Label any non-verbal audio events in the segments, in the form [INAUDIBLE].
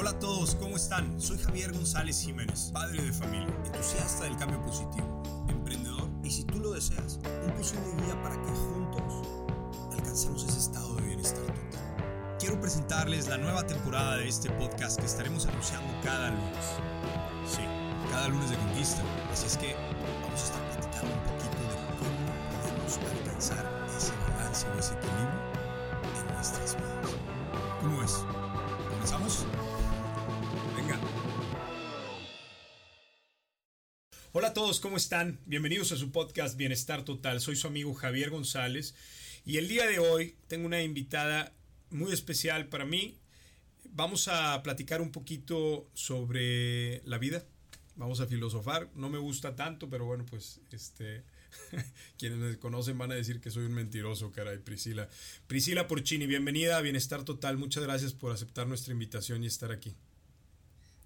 Hola a todos, ¿cómo están? Soy Javier González Jiménez, padre de familia, entusiasta del cambio positivo, emprendedor y si tú lo deseas, un posible guía para que juntos alcancemos ese estado de bienestar total. Quiero presentarles la nueva temporada de este podcast que estaremos anunciando cada lunes. Sí, cada lunes de conquista. Así es que vamos a estar platicando un poquito de cómo podemos alcanzar ese balance o ese equilibrio en nuestras vidas. ¿Cómo es? ¿Comenzamos? Todos, ¿cómo están? Bienvenidos a su podcast Bienestar Total. Soy su amigo Javier González y el día de hoy tengo una invitada muy especial para mí. Vamos a platicar un poquito sobre la vida. Vamos a filosofar. No me gusta tanto, pero bueno, pues este [LAUGHS] quienes me conocen van a decir que soy un mentiroso, caray, Priscila. Priscila Porcini, bienvenida a Bienestar Total. Muchas gracias por aceptar nuestra invitación y estar aquí.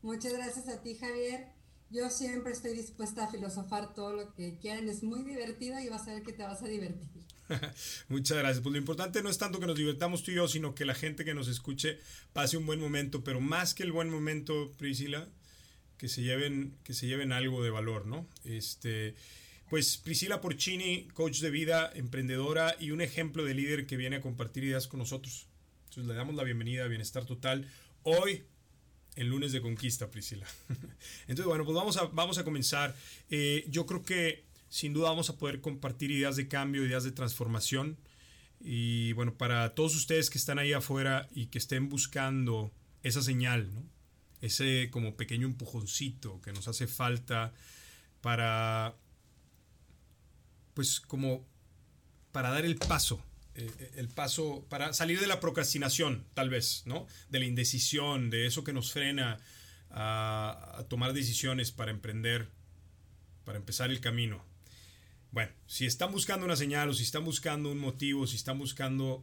Muchas gracias a ti, Javier. Yo siempre estoy dispuesta a filosofar todo lo que quieran. Es muy divertido y vas a ver que te vas a divertir. [LAUGHS] Muchas gracias. Pues lo importante no es tanto que nos divertamos tú y yo, sino que la gente que nos escuche pase un buen momento, pero más que el buen momento, Priscila, que se lleven, que se lleven algo de valor, ¿no? Este, pues Priscila Porcini, coach de vida, emprendedora y un ejemplo de líder que viene a compartir ideas con nosotros. Entonces le damos la bienvenida a Bienestar Total. Hoy el lunes de conquista, Priscila. [LAUGHS] Entonces, bueno, pues vamos a, vamos a comenzar. Eh, yo creo que sin duda vamos a poder compartir ideas de cambio, ideas de transformación. Y bueno, para todos ustedes que están ahí afuera y que estén buscando esa señal, ese como pequeño empujoncito que nos hace falta para, pues como para dar el paso, eh, el paso para salir de la procrastinación, tal vez, ¿no? De la indecisión, de eso que nos frena a, tomar decisiones para emprender, para empezar el camino. Bueno, si están buscando una señal o si están buscando un motivo, si están buscando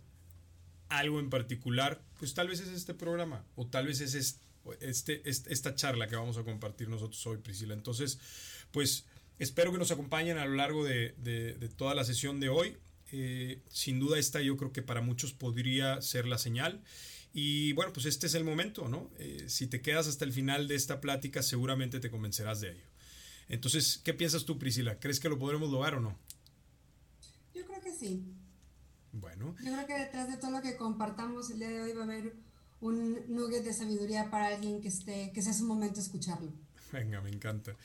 algo en particular, pues tal vez es este programa o tal vez es este, esta charla que vamos a compartir nosotros hoy, Priscila. Entonces, pues espero que nos acompañen a lo largo de toda la sesión de hoy. Eh, sin duda esta yo creo que para muchos podría ser la señal. Y bueno, pues este es el momento, ¿no? Eh, si te quedas hasta el final de esta plática, seguramente te convencerás de ello. Entonces, ¿qué piensas tú, Priscila? ¿Crees que lo podremos lograr o no? Yo creo que sí. Bueno. Yo creo que detrás de todo lo que compartamos el día de hoy va a haber un nugget de sabiduría para alguien que esté, que sea su momento escucharlo. Venga, me encanta,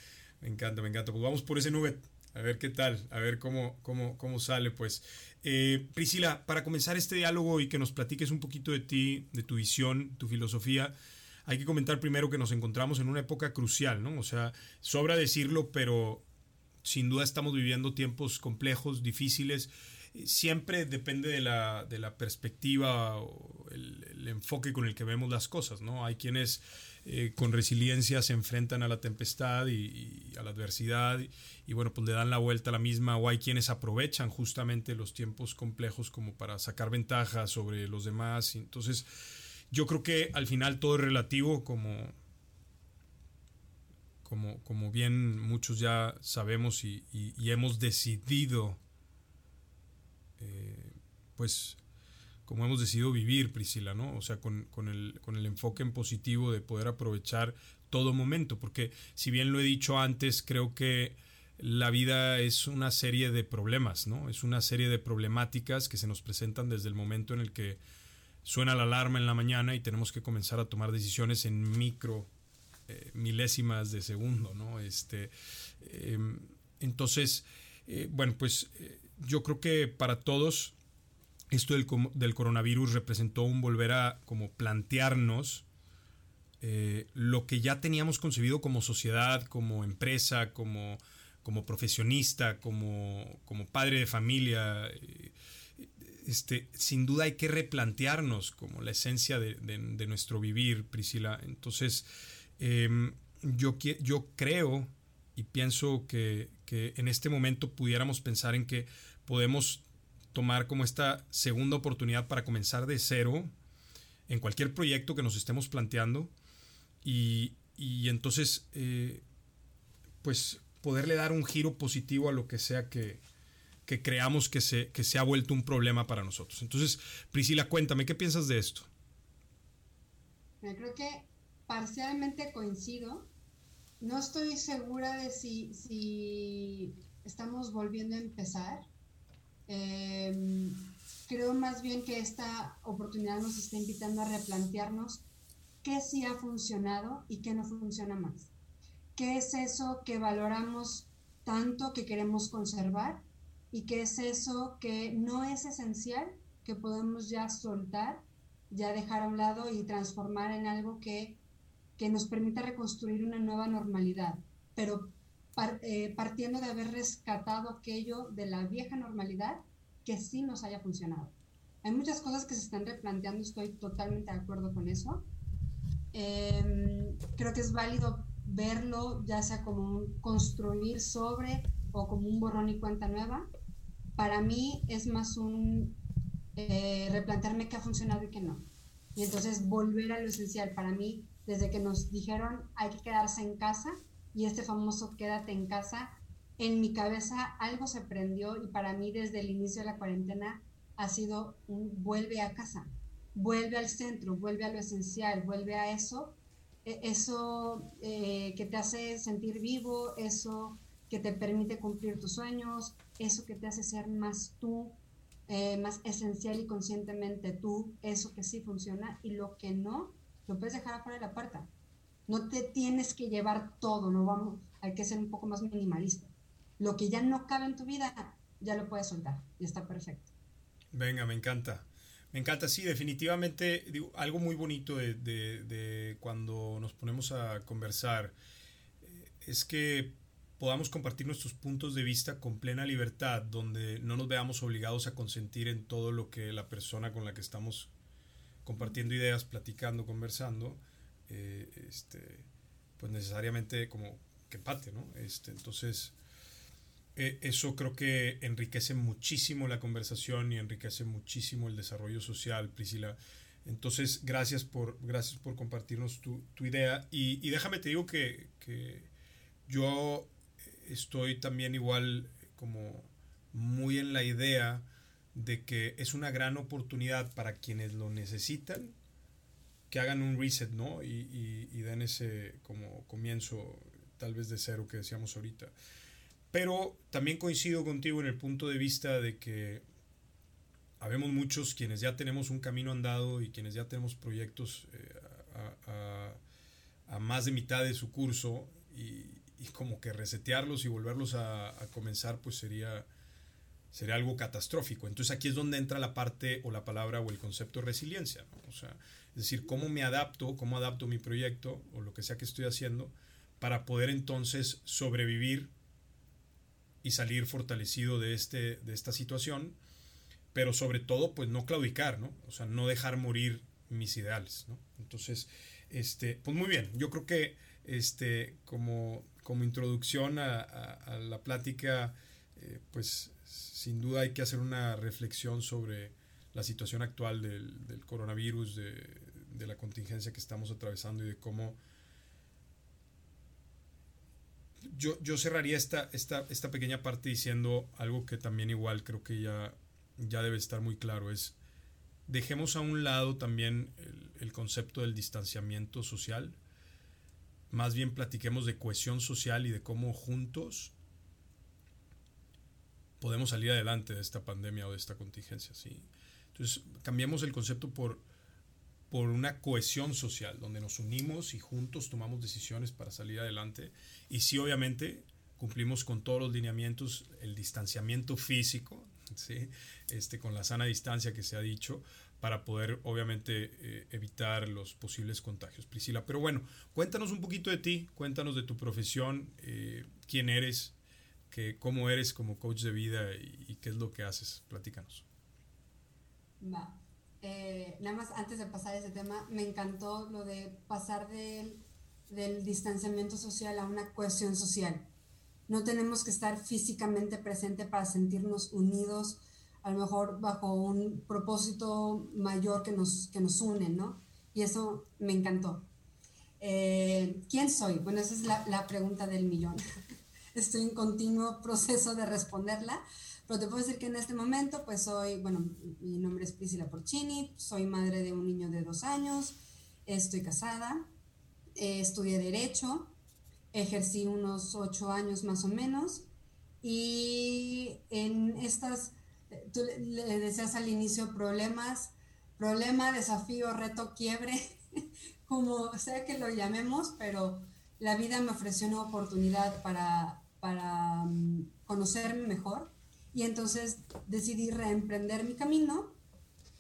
me encanta, me encanta. Pues vamos por ese nugget. A ver qué tal, a ver cómo, cómo, cómo sale, pues. Eh, Priscila, para comenzar este diálogo y que nos platiques un poquito de ti, de tu visión, tu filosofía, hay que comentar primero que nos encontramos en una época crucial, ¿no? O sea, sobra decirlo, pero sin duda estamos viviendo tiempos complejos, difíciles. Siempre depende de la, de la perspectiva o el, el, enfoque con el que vemos las cosas, ¿no? Hay quienes eh, con resiliencia se enfrentan a la tempestad y, a la adversidad y, bueno, pues le dan la vuelta a la misma o hay quienes aprovechan justamente los tiempos complejos como para sacar ventaja sobre los demás. Entonces, yo creo que al final todo es relativo como, como, como bien muchos ya sabemos y hemos decidido, eh, pues, como hemos decidido vivir, Priscila, ¿no? O sea, con, con, el, con el enfoque en positivo de poder aprovechar todo momento, porque si bien lo he dicho antes, creo que la vida es una serie de problemas, ¿no? Es una serie de problemáticas que se nos presentan desde el momento en el que suena la alarma en la mañana y tenemos que comenzar a tomar decisiones en micro eh, milésimas de segundo, ¿no? Este, eh, entonces, eh, bueno, pues yo creo que para todos esto del, del, coronavirus representó un volver a como plantearnos eh, lo que ya teníamos concebido como sociedad, como empresa, como, como profesionista, como, como, padre de familia. Eh, este, sin duda hay que replantearnos como la esencia de, nuestro vivir, Priscila. Entonces, eh, yo, yo creo y pienso que en este momento pudiéramos pensar en que podemos tomar como esta segunda oportunidad para comenzar de cero en cualquier proyecto que nos estemos planteando y, y entonces eh, pues poderle dar un giro positivo a lo que sea que, que creamos que se, que se ha vuelto un problema para nosotros. Entonces, Priscila, cuéntame, ¿qué piensas de esto? Yo creo que parcialmente coincido. No estoy segura de si, si estamos volviendo a empezar. Em, creo más bien que esta oportunidad nos está invitando a replantearnos qué sí ha funcionado y qué no funciona más. ¿Qué es eso que valoramos tanto que queremos conservar y qué es eso que no es esencial que podemos ya soltar, ya dejar a un lado y transformar en algo que, que nos permita reconstruir una nueva normalidad, pero eh, partiendo de haber rescatado aquello de la vieja normalidad que sí nos haya funcionado. Hay muchas cosas que se están replanteando, estoy totalmente de acuerdo con eso. Em, creo que es válido verlo ya sea como un construir sobre o como un borrón y cuenta nueva. Para mí es más un eh, replantearme qué ha funcionado y qué no. Y entonces volver a lo esencial. Para mí, desde que nos dijeron hay que quedarse en casa y este famoso quédate en casa, en mi cabeza algo se prendió y para mí desde el inicio de la cuarentena ha sido vuelve a casa, vuelve al centro, vuelve a lo esencial, vuelve a eso, e, eso eh, que te hace sentir vivo, eso que te permite cumplir tus sueños, eso que te hace ser más tú, eh, más esencial y conscientemente tú, eso que sí funciona y lo que no, lo puedes dejar afuera de la puerta. No te tienes que llevar todo, no vamos, hay que ser un poco más minimalista. Lo que ya no cabe en tu vida, ya lo puedes soltar y está perfecto. Venga, me encanta. Me encanta, sí, definitivamente algo muy bonito de, de, cuando nos ponemos a conversar eh, es que podamos compartir nuestros puntos de vista con plena libertad, donde no nos veamos obligados a consentir en todo lo que la persona con la que estamos compartiendo ideas, platicando, conversando, eh, este, pues necesariamente como que empate, ¿no? Este, entonces, eh, eso creo que enriquece muchísimo la conversación y enriquece muchísimo el desarrollo social, Priscila. Entonces, gracias por, gracias por compartirnos tu, tu idea. Y, y, déjame te digo que, que, yo estoy también igual como muy en la idea de que es una gran oportunidad para quienes lo necesitan que hagan un reset, ¿no? Y, y, den ese como comienzo tal vez de cero que decíamos ahorita. Pero también coincido contigo en el punto de vista de que habemos muchos quienes ya tenemos un camino andado y quienes ya tenemos proyectos eh, a, más de mitad de su curso y, como que resetearlos y volverlos a, comenzar pues sería, sería algo catastrófico. Entonces aquí es donde entra la parte o la palabra o el concepto de resiliencia. O sea, es decir, cómo me adapto, cómo adapto mi proyecto o lo que sea que estoy haciendo para poder entonces sobrevivir y salir fortalecido de, este, de esta situación, pero sobre todo, pues no claudicar, ¿no? O sea, no dejar morir mis ideales, ¿no? Entonces, este, pues muy bien, yo creo que este, como, como introducción a, la plática, eh, pues sin duda hay que hacer una reflexión sobre la situación actual del, coronavirus, de, la contingencia que estamos atravesando y de cómo yo, yo cerraría esta, esta, esta pequeña parte diciendo algo que también igual creo que ya, ya debe estar muy claro, es dejemos a un lado también el, el concepto del distanciamiento social, más bien platiquemos de cohesión social y de cómo juntos podemos salir adelante de esta pandemia o de esta contingencia. ¿sí? Entonces, cambiemos el concepto por por una cohesión social, donde nos unimos y juntos tomamos decisiones para salir adelante. Y sí, obviamente, cumplimos con todos los lineamientos, el distanciamiento físico, ¿sí? este, con la sana distancia que se ha dicho, para poder, obviamente, eh, evitar los posibles contagios. Priscila, pero bueno, cuéntanos un poquito de ti, cuéntanos de tu profesión, eh, quién eres, que, cómo eres como coach de vida y, y, qué es lo que haces. Platícanos. Va. Eh, nada más antes de pasar a ese tema, me encantó lo de pasar del, del distanciamiento social a una cohesión social. No tenemos que estar físicamente presente para sentirnos unidos, a lo mejor bajo un propósito mayor que nos, que nos une, ¿no? Y eso me encantó. Eh, ¿Quién soy? Bueno, esa es la, la pregunta del millón. Estoy en continuo [LAUGHS] proceso de responderla, pero te puedo decir que en este momento, pues soy, bueno, mi nombre es Priscila Porcini, soy madre de un niño de dos años, estoy casada, eh, estudié derecho, ejercí unos ocho años más o menos y en estas, tú le decías al inicio problemas, problema, desafío, reto, quiebre, [LAUGHS] como sea que lo llamemos, pero la vida me ofreció una oportunidad para, para mm, conocerme mejor y entonces decidí reemprender mi camino,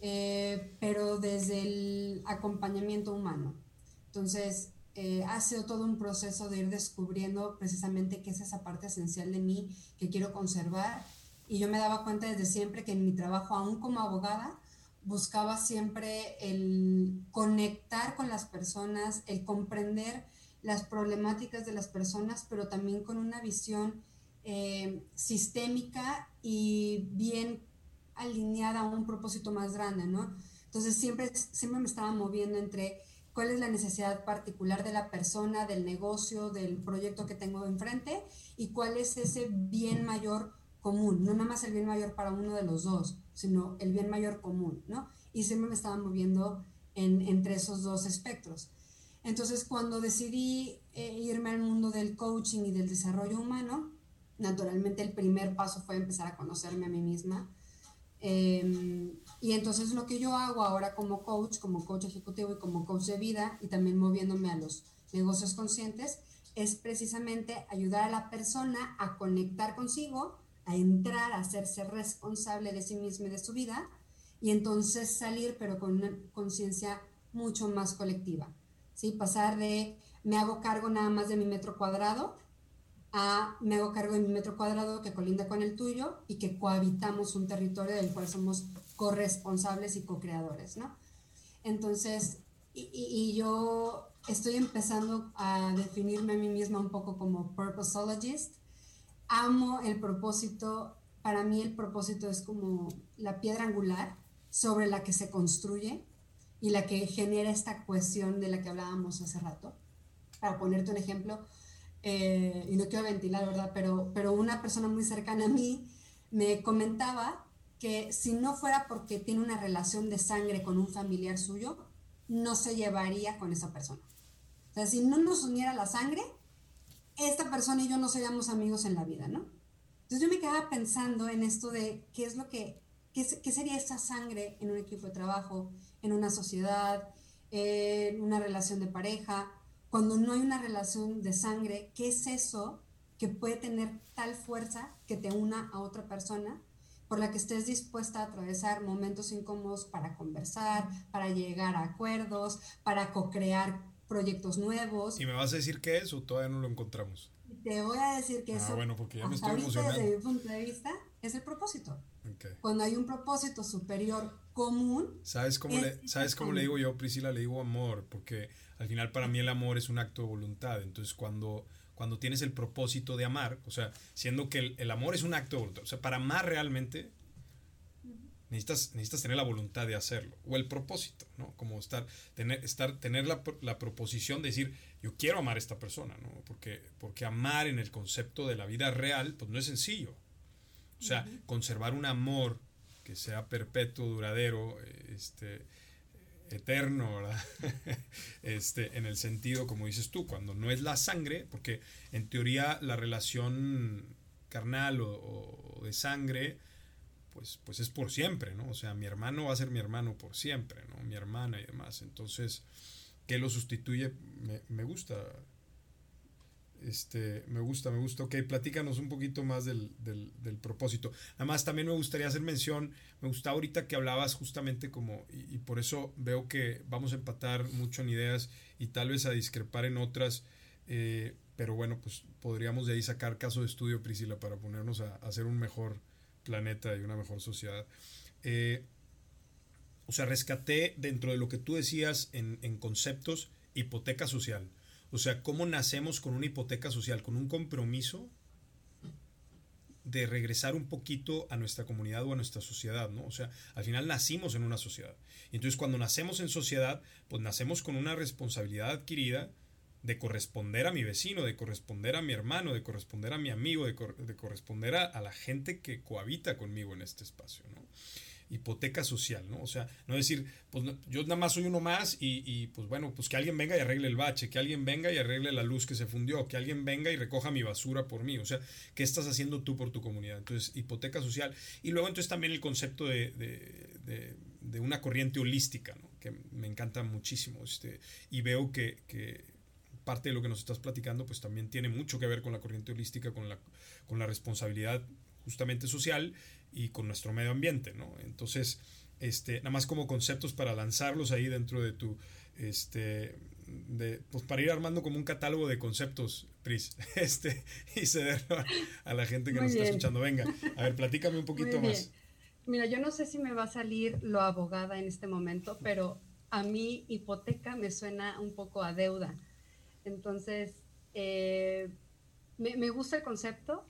eh, pero desde el acompañamiento humano. Entonces, eh, ha sido todo un proceso de ir descubriendo precisamente qué es esa parte esencial de mí que quiero conservar. Y yo me daba cuenta desde siempre que en mi trabajo, aún como abogada, buscaba siempre el conectar con las personas, el comprender las problemáticas de las personas, pero también con una visión eh, sistémica y bien alineada a un propósito más grande, ¿no? Entonces siempre, siempre me estaba moviendo entre cuál es la necesidad particular de la persona, del negocio, del proyecto que tengo enfrente y cuál es ese bien mayor común, no nada más el bien mayor para uno de los dos, sino el bien mayor común, ¿no? Y siempre me estaba moviendo en, entre esos dos espectros. Entonces, cuando decidí eh, irme al mundo del coaching y del desarrollo humano, naturalmente el primer paso fue empezar a conocerme a mí misma. Em, y entonces lo que yo hago ahora como coach, como coach ejecutivo y como coach de vida y también moviéndome a los negocios conscientes, es precisamente ayudar a la persona a conectar consigo, a entrar, a hacerse responsable de sí misma y de su vida y entonces salir pero con una conciencia mucho más colectiva. ¿Sí? Pasar de me hago cargo nada más de mi metro cuadrado a me hago cargo de mi metro cuadrado que colinda con el tuyo y que cohabitamos un territorio del cual somos corresponsables y co-creadores, ¿no? Entonces, y, y, yo estoy empezando a definirme a mí misma un poco como purposeologist. Amo el propósito, para mí el propósito es como la piedra angular sobre la que se construye y la que genera esta cohesión de la que hablábamos hace rato. Para ponerte un ejemplo, eh, y no quiero ventilar, ¿verdad? Pero, pero una persona muy cercana a mí me comentaba que si no fuera porque tiene una relación de sangre con un familiar suyo, no se llevaría con esa persona. O sea, si no nos uniera la sangre, esta persona y yo no seríamos amigos en la vida, ¿no? Entonces yo me quedaba pensando en esto de qué es lo que, qué, qué sería esa sangre en un equipo de trabajo, en una sociedad, en una relación de pareja, cuando no hay una relación de sangre, ¿qué es eso que puede tener tal fuerza que te una a otra persona por la que estés dispuesta a atravesar momentos incómodos para conversar, para llegar a acuerdos, para co-crear proyectos nuevos? ¿Y me vas a decir qué es o todavía no lo encontramos? Te voy a decir que ah, eso, bueno, porque ya me estoy emocionando. desde mi punto de vista, es el propósito. Cuando hay un propósito superior común. ¿Sabes cómo, le, ¿sabes cómo le digo yo, Priscila? Le digo amor, porque al final para mí el amor es un acto de voluntad. Entonces cuando, cuando tienes el propósito de amar, o sea, siendo que el, amor es un acto de voluntad, o sea, para amar realmente necesitas, necesitas tener la voluntad de hacerlo, o el propósito, ¿no? Como estar, tener, estar, tener la, la proposición de decir, yo quiero amar a esta persona, ¿no? Porque, porque amar en el concepto de la vida real, pues no es sencillo. O sea, conservar un amor que sea perpetuo, duradero, este, eterno, ¿verdad? [LAUGHS] este, en el sentido, como dices tú, cuando no es la sangre, porque en teoría la relación carnal o, de sangre, pues, pues es por siempre, ¿no? O sea, mi hermano va a ser mi hermano por siempre, ¿no? Mi hermana y demás. Entonces, ¿qué lo sustituye? Me, me gusta este, me gusta, me gusta. Ok, platícanos un poquito más del, del, propósito. Además, también me gustaría hacer mención, me gusta ahorita que hablabas justamente como, y, por eso veo que vamos a empatar mucho en ideas y tal vez a discrepar en otras, eh, pero bueno, pues podríamos de ahí sacar caso de estudio, Priscila, para ponernos a, hacer un mejor planeta y una mejor sociedad. Eh, o sea, rescaté dentro de lo que tú decías en conceptos hipoteca social. O sea, ¿cómo nacemos con una hipoteca social, con un compromiso de regresar un poquito a nuestra comunidad o a nuestra sociedad, ¿no? O sea, al final nacimos en una sociedad. Y entonces cuando nacemos en sociedad, pues nacemos con una responsabilidad adquirida de corresponder a mi vecino, de corresponder a mi hermano, de corresponder a mi amigo, de, corresponder a, la gente que cohabita conmigo en este espacio, ¿no? Hipoteca social, ¿no? O sea, no decir, pues yo nada más soy uno más y, y, pues bueno, pues que alguien venga y arregle el bache, que alguien venga y arregle la luz que se fundió, que alguien venga y recoja mi basura por mí, o sea, ¿qué estás haciendo tú por tu comunidad? Entonces, hipoteca social. Y luego entonces también el concepto de, de, de, una corriente holística, ¿no? Que me encanta muchísimo, este, y veo que, que parte de lo que nos estás platicando, pues también tiene mucho que ver con la corriente holística, con la, con la responsabilidad justamente social y con nuestro medio ambiente, ¿no? Entonces, este, nada más como conceptos para lanzarlos ahí dentro de tu, este, de, pues para ir armando como un catálogo de conceptos, Pris, [LAUGHS] este, y cederlo a, la gente que nos está escuchando. Venga, a ver, platícame un poquito más. Mira, yo no sé si me va a salir lo abogada en este momento, pero a mí hipoteca me suena un poco a deuda. Entonces, eh, me, me, gusta el concepto,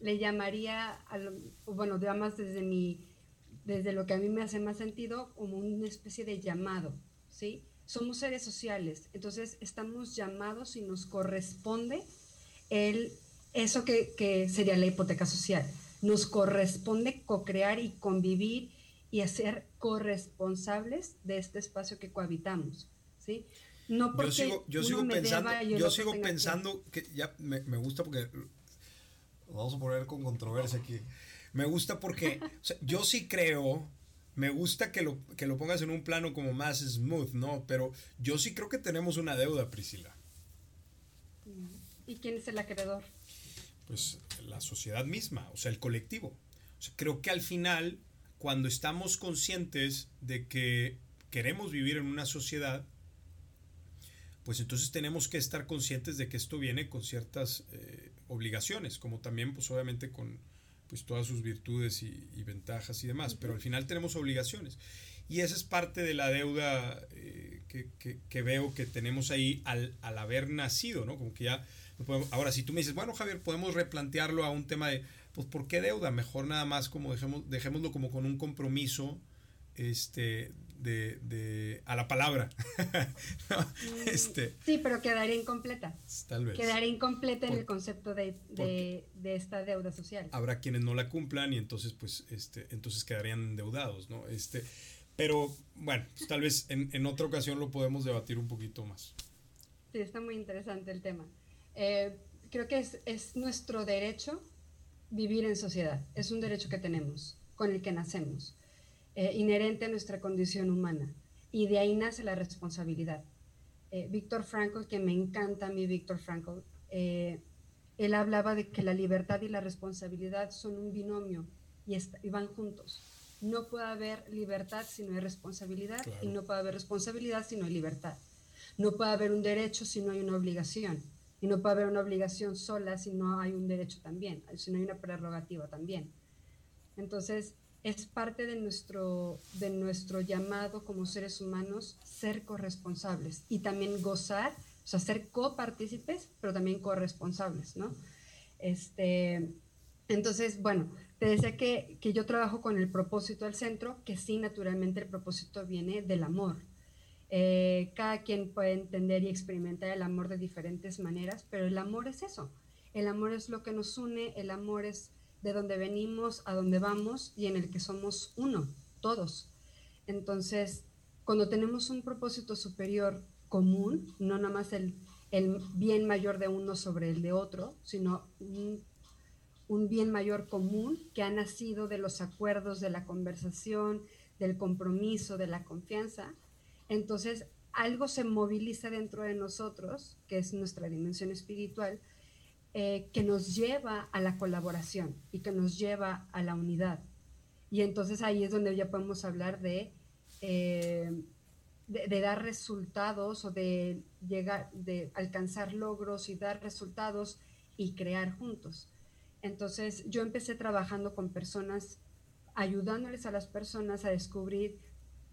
le llamaría, a bueno, además desde, mi, desde lo que a mí me hace más sentido, como una especie de llamado, ¿sí? Somos seres sociales, entonces estamos llamados y nos corresponde el, eso que, que sería la hipoteca social. Nos corresponde co-crear y convivir y hacer corresponsables de este espacio que cohabitamos, ¿sí? No porque yo sigo, yo sigo pensando, yo, sigo pensando que, ya me, me, gusta porque vamos a poner con controversia aquí. Me gusta porque yo sí creo, me gusta que lo, que lo pongas en un plano como más smooth, ¿no? Pero yo sí creo que tenemos una deuda, Priscila. ¿Y quién es el acreedor? Pues la sociedad misma, o sea, el colectivo. creo que al final, cuando estamos conscientes de que queremos vivir en una sociedad, pues entonces tenemos que estar conscientes de que esto viene con ciertas eh, obligaciones, como también pues obviamente con pues todas sus virtudes y, ventajas y demás, pero al final tenemos obligaciones. Y esa es parte de la deuda eh, que, veo que tenemos ahí al, haber nacido, ¿no? Como que ya, ahora si tú me dices, bueno Javier, podemos replantearlo a un tema de, pues ¿por qué deuda? Mejor nada más como dejemos, dejémoslo como con un compromiso este, de, de, a la palabra. [LAUGHS] Mm, este, sí, pero quedaría incompleta. Tal vez. Quedaría incompleta en el concepto de, de, de, esta deuda social. Habrá quienes no la cumplan y entonces, pues, este, entonces quedarían endeudados, ¿no? Este, pero bueno, pues, tal vez en, en, otra ocasión lo podemos debatir un poquito más. Sí, está muy interesante el tema. Eh, creo que es, es nuestro derecho vivir en sociedad. Es un derecho que tenemos, con el que nacemos eh, inherente a nuestra condición humana. Y de ahí nace la responsabilidad. Eh, Víctor Frankl, que me encanta a mí Víctor Frankl, eh, él hablaba de que la libertad y la responsabilidad son un binomio y, van juntos. No puede haber libertad si no hay responsabilidad y no puede haber responsabilidad si no hay libertad. No puede haber un derecho si no hay una obligación. Y no puede haber una obligación sola si no hay un derecho también, si no hay una prerrogativa también. Entonces, es parte de nuestro, de nuestro llamado como seres humanos ser corresponsables y también gozar, o sea, ser copartícipes, pero también corresponsables, ¿no? Este, entonces, bueno, te decía que, que, yo trabajo con el propósito del centro, que sí, naturalmente el propósito viene del amor. Eh, cada quien puede entender y experimentar el amor de diferentes maneras, pero el amor es eso. El amor es lo que nos une, el amor es de donde venimos a donde vamos y en el que somos uno, todos. Entonces, cuando tenemos un propósito superior común, no nada más el, el bien mayor de uno sobre el de otro, sino un, un bien mayor común que ha nacido de los acuerdos, de la conversación, del compromiso, de la confianza, entonces algo se moviliza dentro de nosotros, que es nuestra dimensión espiritual, eh, que nos lleva a la colaboración y que nos lleva a la unidad. Y entonces ahí es donde ya podemos hablar de, eh, de, dar resultados o de llegar, de alcanzar logros y dar resultados y crear juntos. Entonces yo empecé trabajando con personas, ayudándoles a las personas a descubrir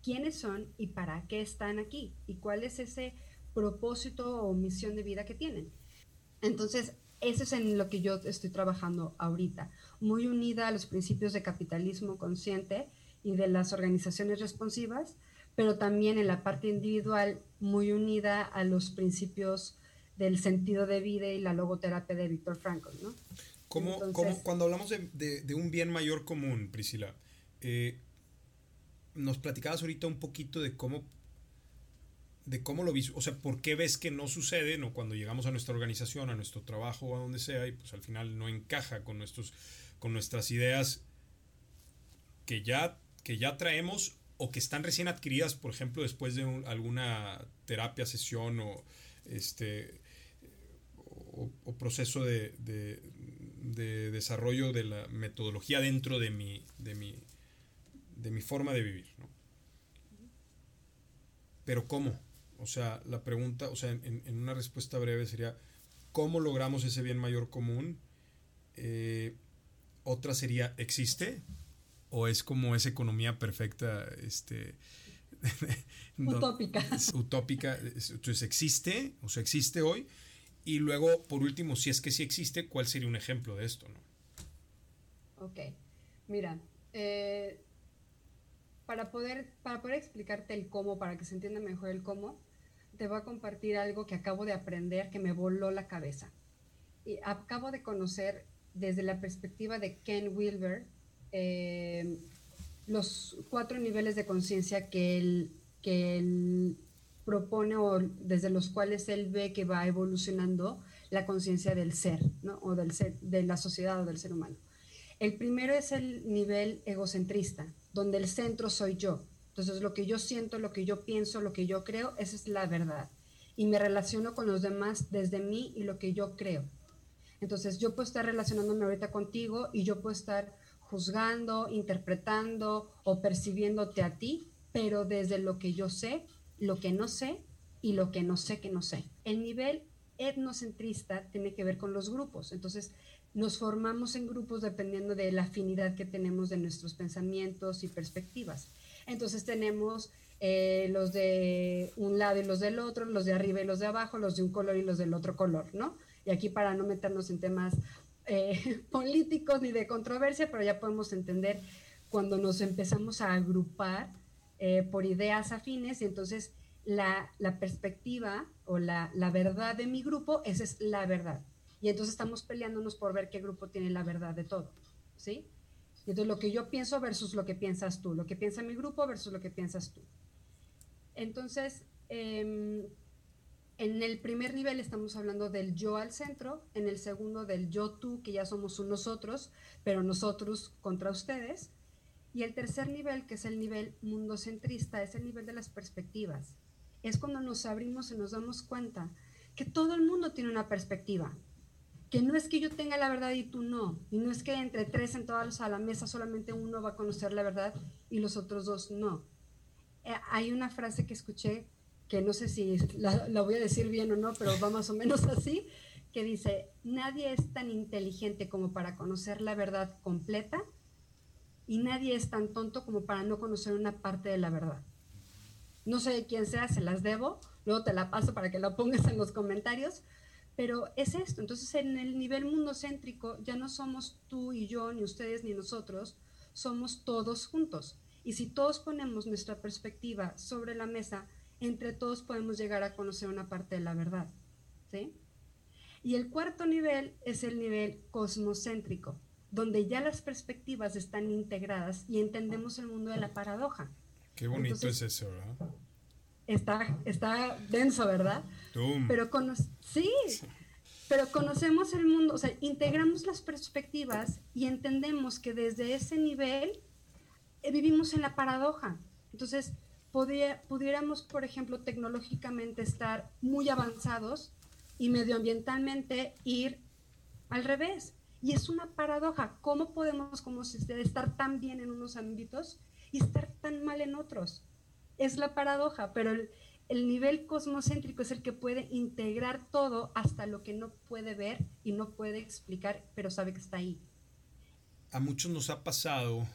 quiénes son y para qué están aquí y cuál es ese propósito o misión de vida que tienen. Entonces, eso es en lo que yo estoy trabajando ahorita, muy unida a los principios de capitalismo consciente y de las organizaciones responsivas, pero también en la parte individual muy unida a los principios del sentido de vida y la logoterapia de Víctor Frankl, ¿no? ¿Cómo, cuando hablamos de, de, un bien mayor común, Priscila, eh, nos platicabas ahorita un poquito de cómo de cómo lo vis, o sea, por qué ves que no sucede, no cuando llegamos a nuestra organización, a nuestro trabajo o a donde sea y pues al final no encaja con nuestros con nuestras ideas que ya que ya traemos o que están recién adquiridas, por ejemplo, después de alguna terapia, sesión o este o, proceso de, de, desarrollo de la metodología dentro de mi, de mi, de mi forma de vivir. ¿no? Pero ¿cómo? O sea, la pregunta, o sea, en, en, una respuesta breve sería, ¿cómo logramos ese bien mayor común? Eh, otra sería, ¿existe? ¿O es como esa economía perfecta? Este, [LAUGHS] utópica. utópica. Entonces, ¿existe? O sea, ¿existe hoy? Y luego, por último, si es que sí existe, ¿cuál sería un ejemplo de esto? ¿no? Ok, mira, eh, para, poder, para poder explicarte el cómo, para que se entienda mejor el cómo, te voy a compartir algo que acabo de aprender que me voló la cabeza. Y acabo de conocer desde la perspectiva de Ken Wilber eh, los cuatro niveles de conciencia que él, que él propone o desde los cuales él ve que va evolucionando la conciencia del ser, ¿no? o del ser, de la sociedad o del ser humano. El primero es el nivel egocentrista, donde el centro soy yo. Entonces, lo que yo siento, lo que yo pienso, lo que yo creo, esa es la verdad. Y me relaciono con los demás desde mí y lo que yo creo. Entonces, yo puedo estar relacionándome ahorita contigo y yo puedo estar juzgando, interpretando o percibiéndote a ti, pero desde lo que yo sé lo que no sé y lo que no sé que no sé. El nivel etnocentrista tiene que ver con los grupos, entonces nos formamos en grupos dependiendo de la afinidad que tenemos de nuestros pensamientos y perspectivas. Entonces tenemos eh, los de un lado y los del otro, los de arriba y los de abajo, los de un color y los del otro color, ¿no? Y aquí para no meternos en temas eh, [LAUGHS] políticos ni de controversia, pero ya podemos entender cuando nos empezamos a agrupar eh, por ideas afines y entonces la, perspectiva o la, verdad de mi grupo, esa es la verdad. Y entonces estamos peleándonos por ver qué grupo tiene la verdad de todo, ¿sí? Entonces lo que yo pienso versus lo que piensas tú, lo que piensa mi grupo versus lo que piensas tú. Entonces, em, en el primer nivel estamos hablando del yo al centro, en el segundo del yo tú, que ya somos nosotros, pero nosotros contra ustedes, y el tercer nivel, que es el nivel mundocentrista, es el nivel de las perspectivas. Es cuando nos abrimos y nos damos cuenta que todo el mundo tiene una perspectiva. Que no es que yo tenga la verdad y tú no. Y no es que entre tres sentados a la mesa solamente uno va a conocer la verdad y los otros dos no. Eh, hay una frase que escuché que no sé si la, la voy a decir bien o no, pero va más o menos [LAUGHS] así, que dice, nadie es tan inteligente como para conocer la verdad completa y nadie es tan tonto como para no conocer una parte de la verdad. No sé quién sea, se las debo, luego te la paso para que la pongas en los comentarios, pero es esto. Entonces, en el nivel mundocéntrico ya no somos tú y yo, ni ustedes, ni nosotros, somos todos juntos. Y si todos ponemos nuestra perspectiva sobre la mesa, entre todos podemos llegar a conocer una parte de la verdad. ¿sí? Y el cuarto nivel es el nivel cosmocéntrico donde ya las perspectivas están integradas y entendemos el mundo de la paradoja. Qué bonito es eso, ¿verdad? Está, está denso, ¿verdad? Pero sí, pero conocemos el mundo, o sea, integramos las perspectivas y entendemos que desde ese nivel eh, vivimos en la paradoja. Entonces, pudiéramos, por ejemplo, tecnológicamente estar muy avanzados y medioambientalmente ir al revés. Y es una paradoja. ¿Cómo podemos como estar tan bien en unos ámbitos y estar tan mal en otros? Es la paradoja, pero el, el nivel cosmocéntrico es el que puede integrar todo hasta lo que no puede ver y no puede explicar, pero sabe que está ahí. A muchos nos ha pasado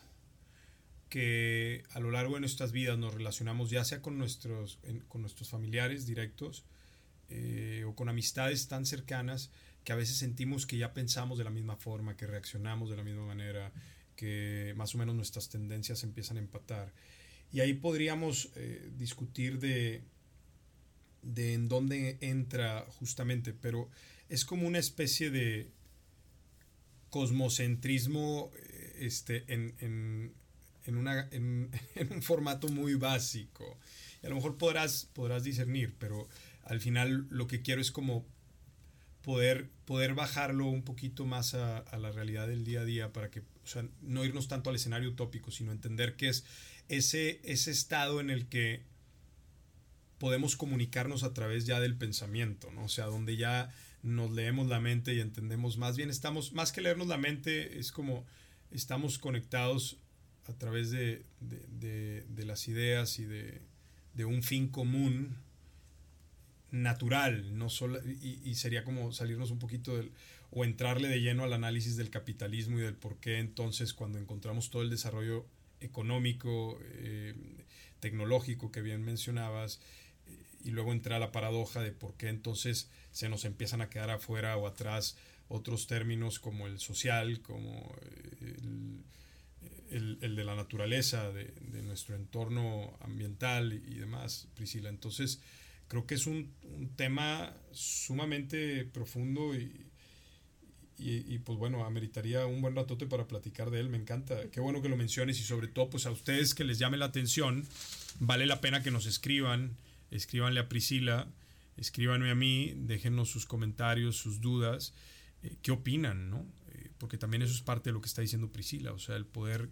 que a lo largo de nuestras vidas nos relacionamos ya sea con nuestros, con nuestros familiares directos eh, o con amistades tan cercanas que a veces sentimos que ya pensamos de la misma forma, que reaccionamos de la misma manera, que más o menos nuestras tendencias empiezan a empatar. Y ahí podríamos eh, discutir de, de en dónde entra justamente, pero es como una especie de cosmocentrismo eh, este, en, en, [LAUGHS] en, un formato muy básico. Y a lo mejor podrás, podrás discernir, pero al final lo que quiero es como poder, poder bajarlo un poquito más a, a, la realidad del día a día para que, o sea, no irnos tanto al escenario utópico, sino entender que es ese, ese estado en el que podemos comunicarnos a través ya del pensamiento, ¿no? O sea, donde ya nos leemos la mente y entendemos más bien, estamos, más que leernos la mente, es como estamos conectados a través de, de, las ideas y de, un fin común natural, no solo, y, y, sería como salirnos un poquito del, o entrarle de lleno al análisis del capitalismo y del por qué entonces cuando encontramos todo el desarrollo económico, eh, tecnológico que bien mencionabas, y luego entra la paradoja de por qué entonces se nos empiezan a quedar afuera o atrás otros términos como el social, como eh, el, el, de la naturaleza, de, de, nuestro entorno ambiental y, demás, Priscila. Entonces, creo que es un, un tema sumamente profundo y, y, pues bueno, ameritaría un buen ratote para platicar de él, me encanta. Qué bueno que lo menciones y sobre todo pues a ustedes que les llame la atención, vale la pena que nos escriban, escríbanle a Priscila, escríbanme a mí, déjenos sus comentarios, sus dudas, eh, qué opinan, ¿no? Eh, porque también eso es parte de lo que está diciendo Priscila, o sea, el poder,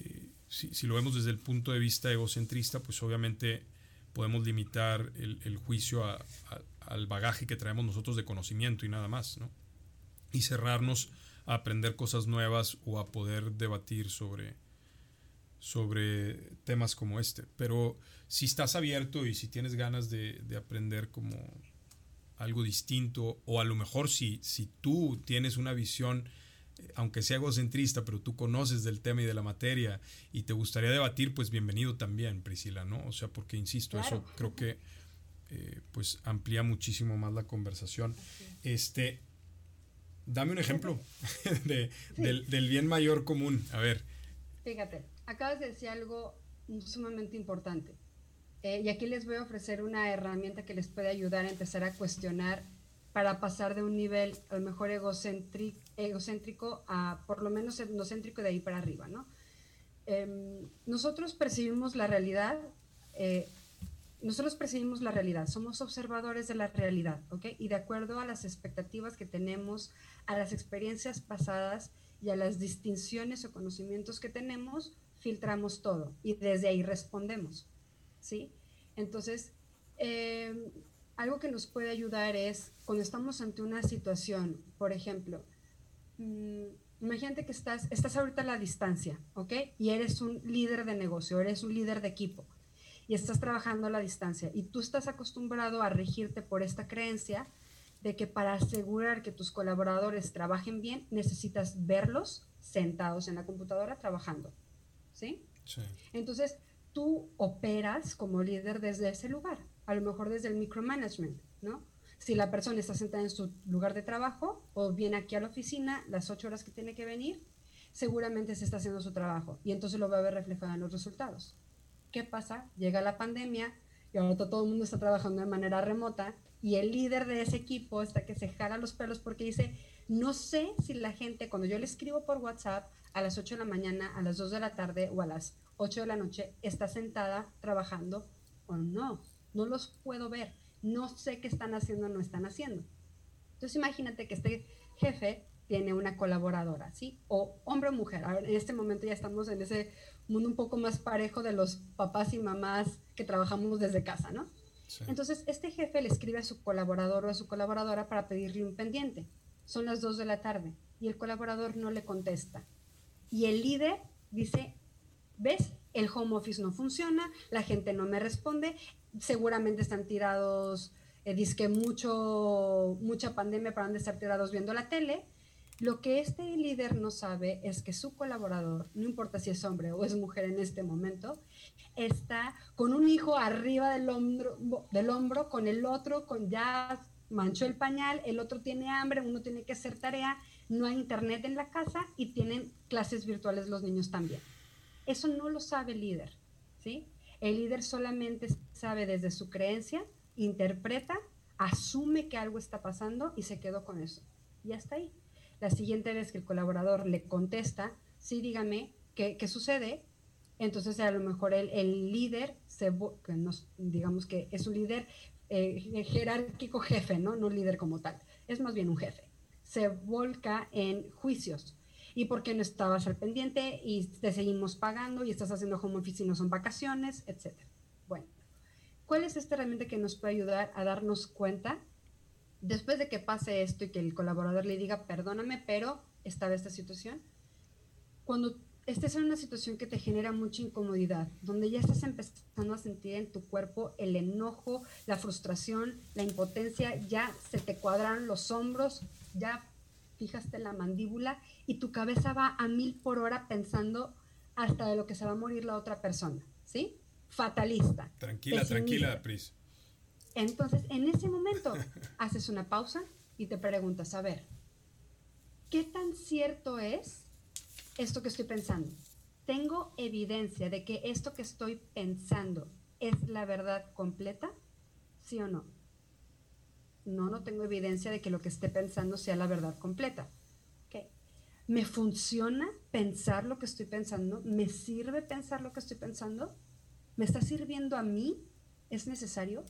eh, si, si, lo vemos desde el punto de vista egocentrista, pues obviamente podemos limitar el, el juicio a, a, al bagaje que traemos nosotros de conocimiento y nada más, ¿no? Y cerrarnos a aprender cosas nuevas o a poder debatir sobre, sobre temas como este. Pero si estás abierto y si tienes ganas de, de aprender como algo distinto, o a lo mejor si, si tú tienes una visión, eh, aunque sea egocentrista, pero tú conoces del tema y de la materia y te gustaría debatir, pues bienvenido también, Priscila, ¿no? O sea, porque insisto, eso creo que eh, pues amplía muchísimo más la conversación. Este, Dame un ejemplo [LAUGHS] de, del, del, bien mayor común. A ver. Fíjate, acabas de decir algo sumamente importante. Eh, y aquí les voy a ofrecer una herramienta que les puede ayudar a empezar a cuestionar para pasar de un nivel a lo mejor egocéntrico, egocéntrico a por lo menos etnocéntrico de ahí para arriba, ¿no? Eh, nosotros percibimos la realidad eh, nosotros percibimos la realidad, somos observadores de la realidad, ¿ok? Y de acuerdo a las expectativas que tenemos, a las experiencias pasadas y a las distinciones o conocimientos que tenemos, filtramos todo y desde ahí respondemos, ¿sí? Entonces, eh, algo que nos puede ayudar es cuando estamos ante una situación, por ejemplo, mmm, imagínate que estás, estás ahorita a la distancia, ¿ok? Y eres un líder de negocio, eres un líder de equipo y estás trabajando a la distancia y tú estás acostumbrado a regirte por esta creencia de que para asegurar que tus colaboradores trabajen bien necesitas verlos sentados en la computadora trabajando. ¿Sí? sí. Entonces, tú operas como líder desde ese lugar, a lo mejor desde el micromanagement, ¿no? Si la persona está sentada en su lugar de trabajo o viene aquí a la oficina las ocho horas que tiene que venir, seguramente se está haciendo su trabajo y entonces lo va a ver reflejado en los resultados. ¿Qué pasa? Llega la pandemia y ahora todo el mundo está trabajando de manera remota y el líder de ese equipo está que se jala los pelos porque dice, no sé si la gente, cuando yo le escribo por WhatsApp a las 8 de la mañana, a las 2 de la tarde o a las 8 de la noche, está sentada trabajando o no. No los puedo ver. No sé qué están haciendo o no están haciendo. Entonces imagínate que este jefe tiene una colaboradora, ¿sí? O hombre o mujer. A ver, en este momento ya estamos en ese mundo un poco más parejo de los papás y mamás que trabajamos desde casa, ¿no? Entonces, este jefe le escribe a su colaborador o a su colaboradora para pedirle un pendiente. Son las 2 de la tarde y el colaborador no le contesta. Y el líder dice, ¿ves? El home office no funciona, la gente no me responde, seguramente están tirados, eh, disque mucho, mucha pandemia para de estar tirados viendo la tele, lo que este líder no sabe es que su colaborador, no importa si es hombre o es mujer en este momento, está con un hijo arriba del hombro, del hombro con el otro, con ya manchó el pañal, el otro tiene hambre, uno tiene que hacer tarea, no hay internet en la casa y tienen clases virtuales los niños también. Eso no lo sabe el líder, ¿sí? El líder solamente sabe desde su creencia, interpreta, asume que algo está pasando y se quedó con eso. Y hasta ahí. La siguiente vez que el colaborador le contesta, sí, dígame, ¿qué, qué sucede? Entonces a lo mejor el, el líder, se, que digamos que es un líder eh, jerárquico jefe, ¿no? No líder como tal, es más bien un jefe. Se volca en juicios. ¿Y por qué no estabas al pendiente? Y te seguimos pagando y estás haciendo home office y no son vacaciones, etcétera. Bueno, ¿cuál es esta herramienta que nos puede ayudar a darnos cuenta después de que pase esto y que el colaborador le diga, perdóname, pero estaba esta situación? Cuando estés en una situación que te genera mucha incomodidad, donde ya estás empezando a sentir en tu cuerpo el enojo, la frustración, la impotencia, ya se te cuadran los hombros, ya fijaste la mandíbula y tu cabeza va a mil por hora pensando hasta de lo que se va a morir la otra persona, ¿sí? Fatalista. Tranquila, tranquila, Pris. Entonces, en ese momento, [LAUGHS] haces una pausa y te preguntas, a ver, ¿qué tan cierto es esto que estoy pensando? ¿Tengo evidencia de que esto que estoy pensando es la verdad completa? ¿Sí o no? No, no tengo evidencia de que lo que esté pensando sea la verdad completa. ¿Me funciona pensar lo que estoy pensando? ¿Me sirve pensar lo que estoy pensando? ¿Me está sirviendo a mí? ¿Es necesario?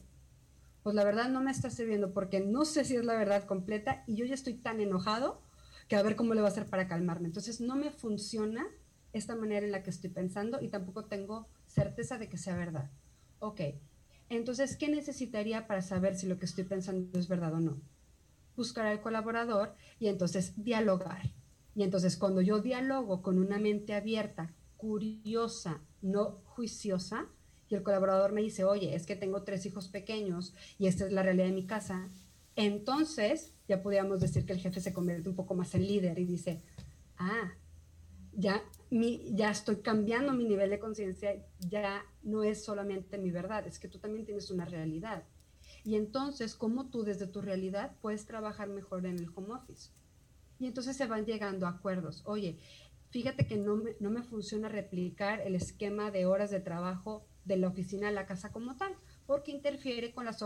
Pues la verdad no me está sirviendo porque no sé si es la verdad completa y yo ya estoy tan enojado que a ver cómo le va a hacer para calmarme. Entonces no me funciona esta manera en la que estoy pensando y tampoco tengo certeza de que sea verdad. Ok, entonces, ¿qué necesitaría para saber si lo que estoy pensando es verdad o no? Buscar al colaborador y entonces dialogar. Y entonces cuando yo dialogo con una mente abierta, curiosa, no juiciosa, y el colaborador me dice, oye, es que tengo tres hijos pequeños y esta es la realidad de mi casa, entonces ya podríamos decir que el jefe se convierte un poco más en líder y dice, ah, ya, mi, ya estoy cambiando mi nivel de conciencia, ya no es solamente mi verdad, es que tú también tienes una realidad. Y entonces, ¿cómo tú desde tu realidad puedes trabajar mejor en el home office? Y entonces se van llegando a acuerdos. Oye, fíjate que no me, no me funciona replicar el esquema de horas de trabajo de la oficina a la casa como tal, porque interfiere con las,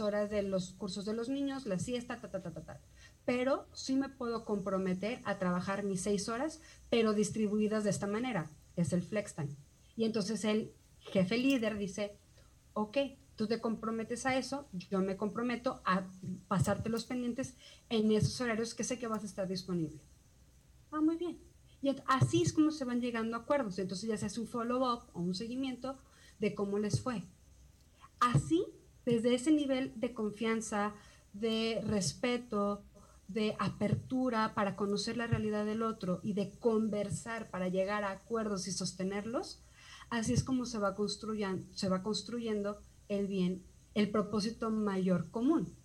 horas de los cursos de los niños, la siesta, ta, ta, ta, ta, ta. Pero sí me puedo comprometer a trabajar mis seis horas, pero distribuidas de esta manera. Es el flex time. Y entonces el jefe líder dice, ok, tú te comprometes a eso, yo me comprometo a pasarte los pendientes en esos horarios que sé que vas a estar disponible. Ah, muy bien. Y así es como se van llegando a acuerdos. Entonces ya se hace un follow-up o un seguimiento de cómo les fue. Así, desde ese nivel de confianza, de respeto, de apertura para conocer la realidad del otro y de conversar para llegar a acuerdos y sostenerlos, así es como se va construyendo, se va construyendo el bien, el propósito mayor común.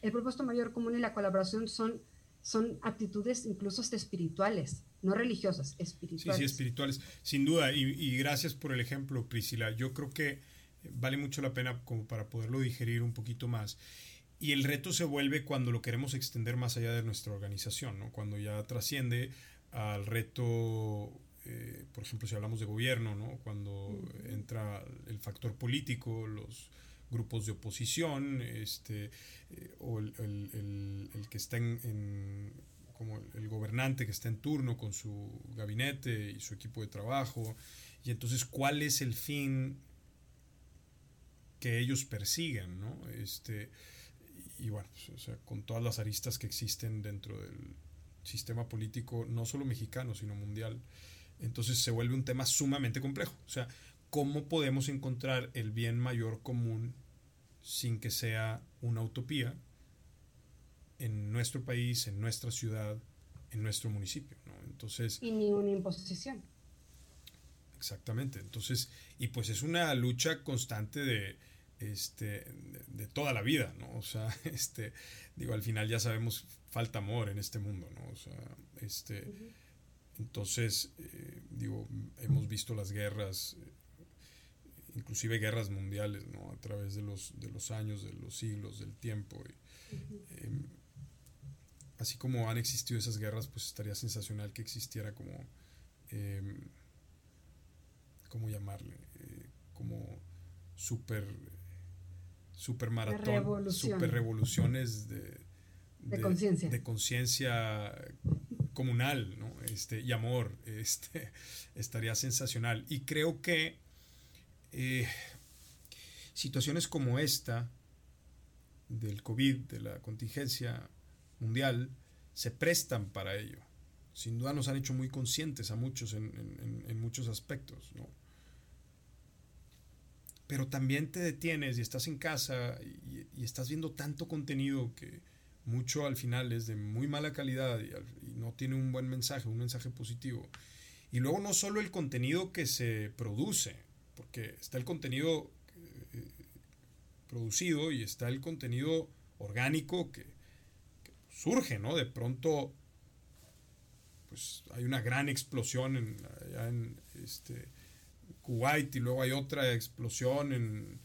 El propósito mayor común y la colaboración son, son aptitudes incluso espirituales, no religiosas, espirituales. Sí, sí, espirituales, sin duda. Y, gracias por el ejemplo, Priscila. Yo creo que vale mucho la pena como para poderlo digerir un poquito más. Y el reto se vuelve cuando lo queremos extender más allá de nuestra organización, ¿no? cuando ya trasciende al reto eh, por ejemplo, si hablamos de gobierno, ¿no? cuando entra el factor político, los grupos de oposición, este, eh, o el, que está en, como el, gobernante que está en turno con su gabinete y su equipo de trabajo, y entonces cuál es el fin que ellos persiguen, ¿no? Este, y bueno, pues, con todas las aristas que existen dentro del sistema político, no solo mexicano, sino mundial, entonces se vuelve un tema sumamente complejo. O sea, ¿cómo podemos encontrar el bien mayor común sin que sea una utopía en nuestro país, en nuestra ciudad, en nuestro municipio? Entonces, y ni una imposición. Exactamente. Entonces, y pues es una lucha constante de, este, de, toda la vida, ¿no? O sea, [LAUGHS] este, digo, al final ya sabemos, falta amor en este mundo, ¿no? O sea, este, entonces, eh, digo, hemos visto las guerras, eh, inclusive guerras mundiales, ¿no? A través de los, de los años, de los siglos, del tiempo. Em, así como han existido esas guerras, pues estaría sensacional que existiera como, em, ¿cómo llamarle? Eh, como super, super maratón, super revoluciones de, de conciencia. De conciencia comunal, ¿no? Este, y amor, [LAUGHS] este, estaría sensacional. Y creo que eh, situaciones como esta, del COVID, de la contingencia mundial, se prestan para ello. Sin duda nos han hecho muy conscientes a muchos en, muchos aspectos, ¿no? Pero también te detienes y estás en casa y estás viendo tanto contenido que, mucho al final es de muy mala calidad y, no tiene un buen mensaje, un mensaje positivo. Y luego no solo el contenido que se produce, porque está el contenido eh, producido y está el contenido orgánico que, surge, ¿no? De pronto, pues hay una gran explosión en, allá en este, Kuwait y luego hay otra explosión en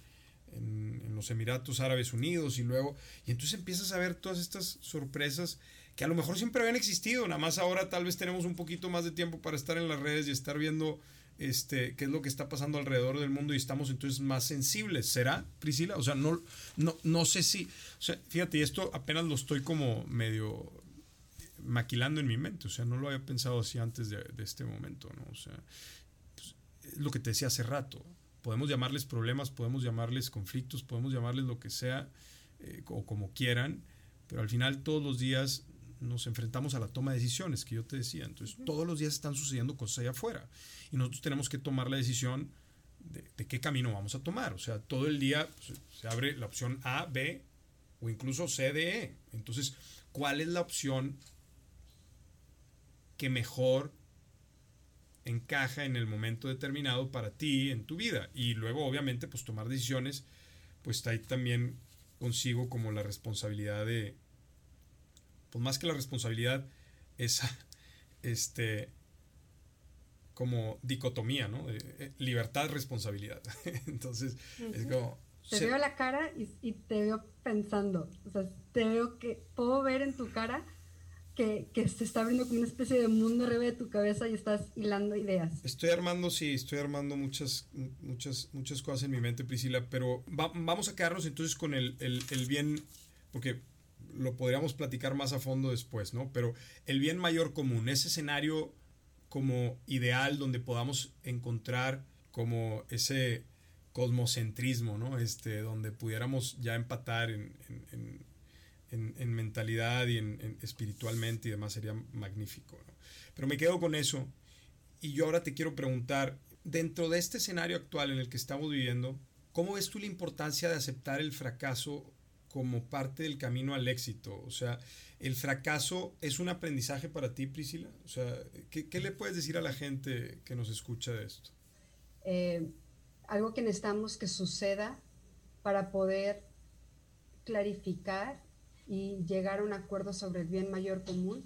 en, los Emiratos Árabes Unidos y luego, y entonces empiezas a ver todas estas sorpresas que a lo mejor siempre habían existido, nada más ahora tal vez tenemos un poquito más de tiempo para estar en las redes y estar viendo este, qué es lo que está pasando alrededor del mundo y estamos entonces más sensibles. ¿Será, Priscila? O sea, no, no, no sé si, o sea, fíjate, esto apenas lo estoy como medio maquilando en mi mente, o sea, no lo había pensado así antes de, este momento, ¿no? O sea, pues, lo que te decía hace rato, podemos llamarles problemas, podemos llamarles conflictos, podemos llamarles lo que sea eh, o como quieran, pero al final todos los días nos enfrentamos a la toma de decisiones que yo te decía. Entonces, todos los días están sucediendo cosas allá afuera y nosotros tenemos que tomar la decisión de, qué camino vamos a tomar. O sea, todo el día pues, se abre la opción A, B o incluso C, D, E. Entonces, ¿cuál es la opción que mejor encaja en el momento determinado para ti en tu vida. Y luego, obviamente, pues tomar decisiones, pues está ahí también consigo como la responsabilidad de, pues más que la responsabilidad, esa, [LAUGHS] este, como dicotomía, ¿no? Eh, libertad, responsabilidad. [LAUGHS] Entonces, es como... Te veo la cara y, y, te veo pensando, o sea, te veo que puedo ver en tu cara que, se está abriendo como una especie de mundo arriba de tu cabeza y estás hilando ideas. Estoy armando, sí, estoy armando muchas, muchas, muchas cosas en mi mente, Priscila, pero vamos a quedarnos entonces con el, bien, porque lo podríamos platicar más a fondo después, ¿no? Pero el bien mayor común, ese escenario como ideal donde podamos encontrar como ese cosmocentrismo, ¿no? Este, donde pudiéramos ya empatar en en, mentalidad y en, espiritualmente y demás sería magnífico. Pero me quedo con eso y yo ahora te quiero preguntar, dentro de este escenario actual en el que estamos viviendo, ¿cómo ves tú la importancia de aceptar el fracaso como parte del camino al éxito? O sea, ¿el fracaso es un aprendizaje para ti, Priscila? O sea, ¿qué, le puedes decir a la gente que nos escucha de esto? Eh, algo que necesitamos que suceda para poder clarificar y llegar a un acuerdo sobre el bien mayor común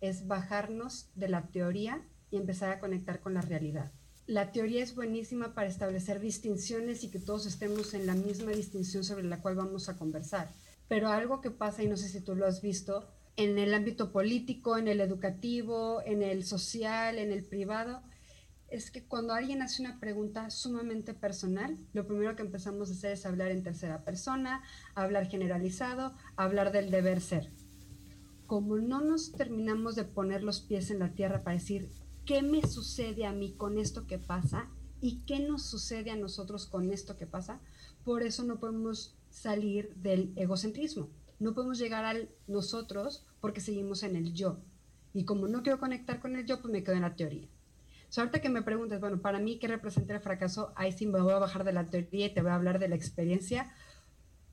es bajarnos de la teoría y empezar a conectar con la realidad. La teoría es buenísima para establecer distinciones y que todos estemos en la misma distinción sobre la cual vamos a conversar. Pero algo que pasa, y no sé si tú lo has visto, en el ámbito político, en el educativo, en el social, en el privado, es que cuando alguien hace una pregunta sumamente personal, lo primero que empezamos a hacer es hablar en tercera persona, hablar generalizado, hablar del deber ser. Como no nos terminamos de poner los pies en la tierra para decir, ¿qué me sucede a mí con esto que pasa? ¿Y qué nos sucede a nosotros con esto que pasa? Por eso no podemos salir del egocentrismo. No podemos llegar al nosotros porque seguimos en el yo. Y como no quiero conectar con el yo, pues me quedo en la teoría. Suerte que me preguntes, bueno, para mí, ¿qué representa el fracaso? Ahí sí me voy a bajar de la teoría y te voy a hablar de la experiencia,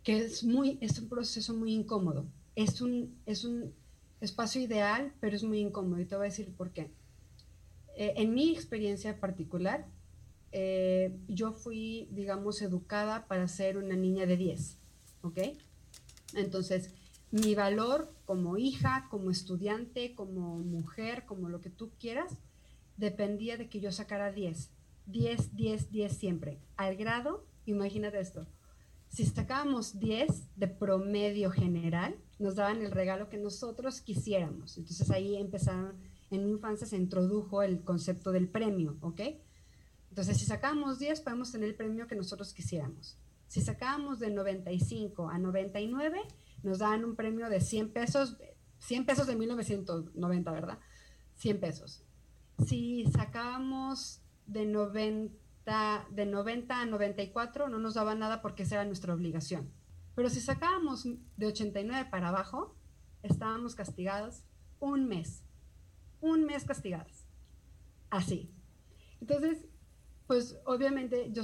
que es, muy, es un proceso muy incómodo. Es un, es un espacio ideal, pero es muy incómodo y te voy a decir por qué. Eh, en mi experiencia particular, eh, yo fui, digamos, educada para ser una niña de 10, ¿ok? Entonces, mi valor como hija, como estudiante, como mujer, como lo que tú quieras, dependía de que yo sacara 10. 10, 10, 10 siempre. Al grado, imagínate esto, si sacábamos 10 de promedio general, nos daban el regalo que nosotros quisiéramos. Entonces ahí empezaron, en mi infancia se introdujo el concepto del premio, ¿ok? Entonces si sacábamos 10, podemos tener el premio que nosotros quisiéramos. Si sacábamos de 95 a 99, nos daban un premio de 100 pesos, 100 pesos de 1990, ¿verdad? 100 pesos. Si sacábamos de 90, de 90 a 94, no nos daba nada porque esa era nuestra obligación. Pero si sacábamos de 89 para abajo, estábamos castigados un mes. Un mes castigados. Así. Entonces, pues obviamente yo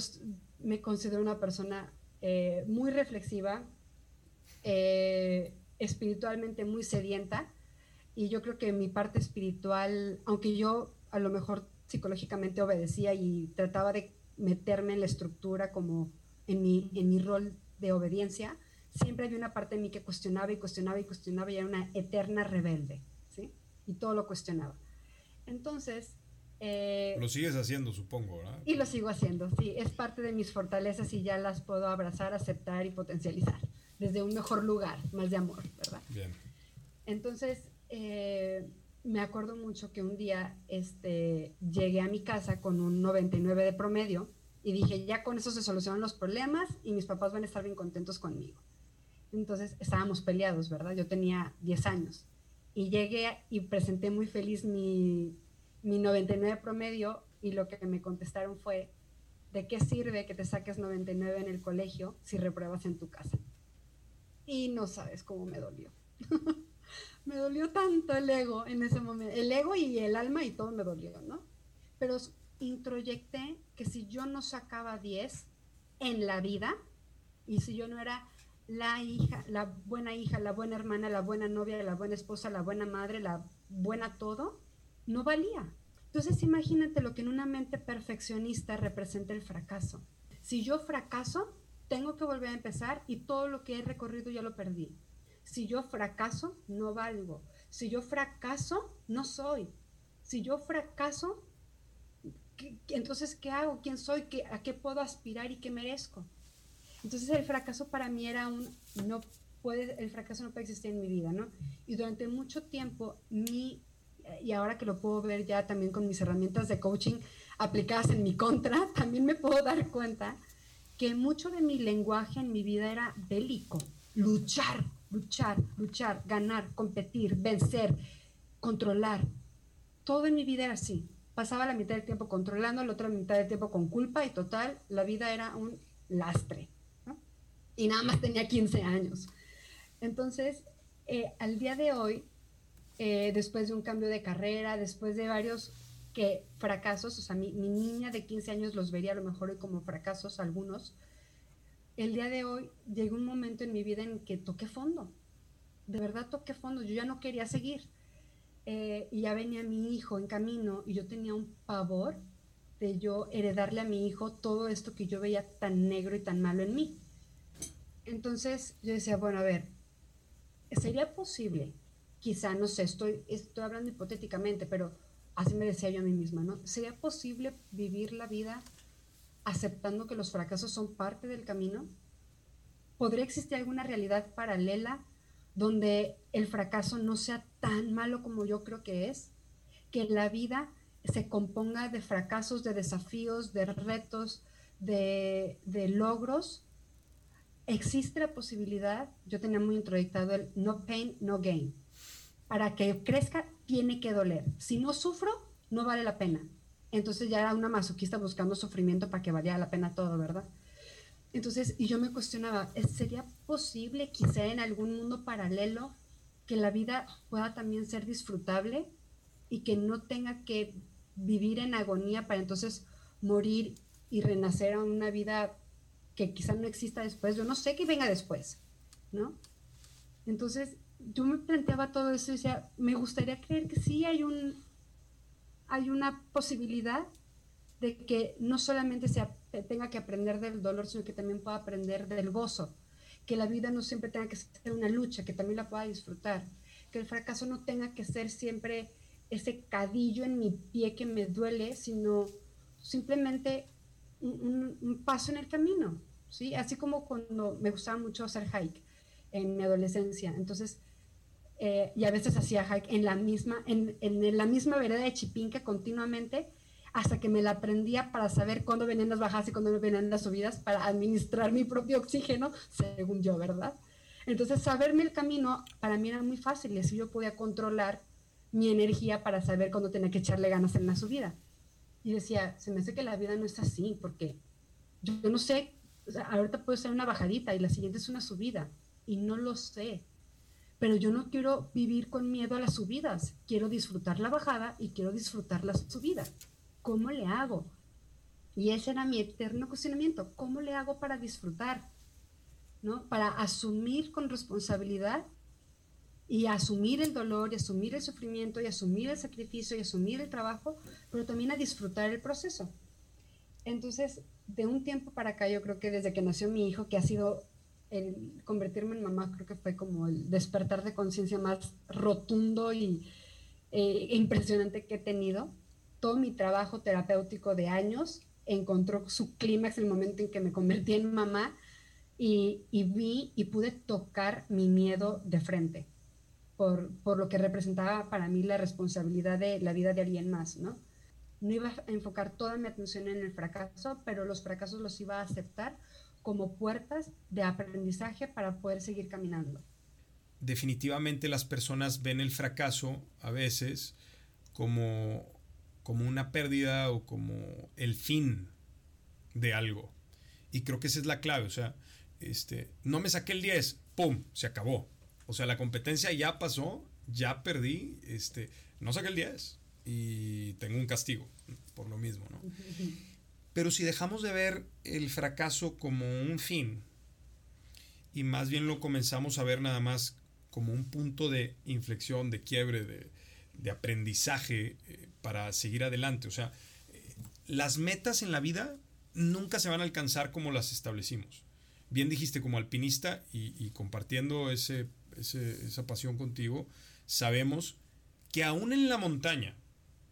me considero una persona eh, muy reflexiva, eh, espiritualmente muy sedienta, y yo creo que mi parte espiritual, aunque yo a lo mejor psicológicamente obedecía y trataba de meterme en la estructura como en mi, en mi rol de obediencia, siempre había una parte de mí que cuestionaba y cuestionaba y cuestionaba y era una eterna rebelde. Y todo lo cuestionaba. Entonces... Eh, lo sigues haciendo, supongo, ¿verdad? Y lo sigo haciendo, sí. Es parte de mis fortalezas y ya las puedo abrazar, aceptar y potencializar desde un mejor lugar, más de amor, ¿verdad? Bien. Entonces, eh, me acuerdo mucho que un día este, llegué a mi casa con un 99 de promedio y dije, ya con eso se solucionan los problemas y mis papás van a estar bien contentos conmigo. Entonces estábamos peleados, ¿verdad? Yo tenía 10 años y llegué y presenté muy feliz mi, mi 99 promedio y lo que me contestaron fue, ¿de qué sirve que te saques 99 en el colegio si repruebas en tu casa? Y no sabes cómo me dolió. [LAUGHS] me dolió tanto el ego en ese momento, el ego y el alma y todo me dolió, ¿no? Pero introyecté que si yo no sacaba 10 en la vida y si yo no era la hija, la buena hija, la buena hermana, la buena novia, la buena esposa, la buena madre, la buena todo, no valía. Entonces imagínate lo que en una mente perfeccionista representa el fracaso. Si yo fracaso, tengo que volver a empezar y todo lo que he recorrido ya lo perdí. Si yo fracaso, no valgo. Si yo fracaso, no soy. Si yo fracaso, entonces, ¿qué hago? ¿Quién soy? ¿Qué, ¿A qué puedo aspirar y qué merezco? Entonces el fracaso para mí era un, no puede, el fracaso no puede existir en mi vida, ¿no? Y durante mucho tiempo, mi, y ahora que lo puedo ver ya también con mis herramientas de coaching aplicadas en mi contra, [LAUGHS] también me puedo dar cuenta que mucho de mi lenguaje en mi vida era bélico, luchar, luchar, luchar, ganar, competir, vencer, controlar. Todo en mi vida era así. Pasaba la mitad del tiempo controlando, la otra mitad del tiempo con culpa y total, la vida era un lastre y nada más tenía 15 años. Entonces, eh, al día de hoy, eh, después de un cambio de carrera, después de varios que fracasos, o sea, mi, mi, niña de 15 años los vería a lo mejor como fracasos algunos, el día de hoy llegó un momento en mi vida en que toqué fondo, de verdad toqué fondo, yo ya no quería seguir. Eh, y ya venía mi hijo en camino y yo tenía un pavor de yo heredarle a mi hijo todo esto que yo veía tan negro y tan malo en mí. Entonces yo decía, bueno, a ver, ¿sería posible? Quizá, no sé, estoy, estoy hablando hipotéticamente, pero así me decía yo a mí misma, ¿no? ¿Sería posible vivir la vida aceptando que los fracasos son parte del camino? ¿Podría existir alguna realidad paralela donde el fracaso no sea tan malo como yo creo que es? Que la vida se componga de fracasos, de desafíos, de retos, de, de logros existe la posibilidad, yo tenía muy introyectado el no pain, no gain. Para que crezca, tiene que doler. Si no sufro, no vale la pena. Entonces ya era una masoquista buscando sufrimiento para que valiera la pena todo, ¿verdad? Entonces, y yo me cuestionaba, ¿sería posible quizá en algún mundo paralelo que la vida pueda también ser disfrutable y que no tenga que vivir en agonía para entonces morir y renacer a una vida que quizá no exista después, yo no sé qué venga después, ¿no? Entonces, yo me planteaba todo eso y decía, me gustaría creer que sí hay un hay una posibilidad de que no solamente se tenga que aprender del dolor, sino que también pueda aprender del gozo, que la vida no siempre tenga que ser una lucha, que también la pueda disfrutar, que el fracaso no tenga que ser siempre ese cadillo en mi pie que me duele, sino simplemente un, paso en el camino, ¿sí? Así como cuando me gustaba mucho hacer hike en mi adolescencia. Entonces, eh, y a veces hacía hike en la misma, en, en, la misma vereda de Chipinque continuamente, hasta que me la aprendía para saber cuándo venían las bajadas y cuándo venían las subidas, para administrar mi propio oxígeno, según yo, ¿verdad? Entonces, saberme el camino para mí era muy fácil y así yo podía controlar mi energía para saber cuándo tenía que echarle ganas en la subida. Y decía, se me hace que la vida no es así, porque yo, no sé, ahorita puede ser una bajadita y la siguiente es una subida, y no lo sé. Pero yo no quiero vivir con miedo a las subidas, quiero disfrutar la bajada y quiero disfrutar la subida. ¿Cómo le hago? Y ese era mi eterno cuestionamiento, ¿cómo le hago para disfrutar? ¿No? Para asumir con responsabilidad y asumir el dolor y asumir el sufrimiento y asumir el sacrificio y asumir el trabajo, pero también a disfrutar el proceso. Entonces, de un tiempo para acá, yo creo que desde que nació mi hijo, que ha sido el convertirme en mamá, creo que fue como el despertar de conciencia más rotundo y eh, impresionante que he tenido. Todo mi trabajo terapéutico de años encontró su clímax el momento en que me convertí en mamá y vi y pude tocar mi miedo de frente por, por, lo que representaba para mí la responsabilidad de la vida de alguien más, ¿no? No iba a enfocar toda mi atención en el fracaso, pero los fracasos los iba a aceptar como puertas de aprendizaje para poder seguir caminando. Definitivamente las personas ven el fracaso a veces como, como una pérdida o como el fin de algo. Y creo que esa es la clave. O sea, este, no me saqué el 10, ¡pum! Se acabó. O sea, la competencia ya pasó, ya perdí, este, no saqué el 10 y tengo un castigo por lo mismo, ¿no? Pero si dejamos de ver el fracaso como un fin y más bien lo comenzamos a ver nada más como un punto de inflexión, de quiebre, de, aprendizaje eh, para seguir adelante. O sea, eh, las metas en la vida nunca se van a alcanzar como las establecimos. Bien dijiste, como alpinista y compartiendo ese esa pasión contigo, sabemos que aún en la montaña,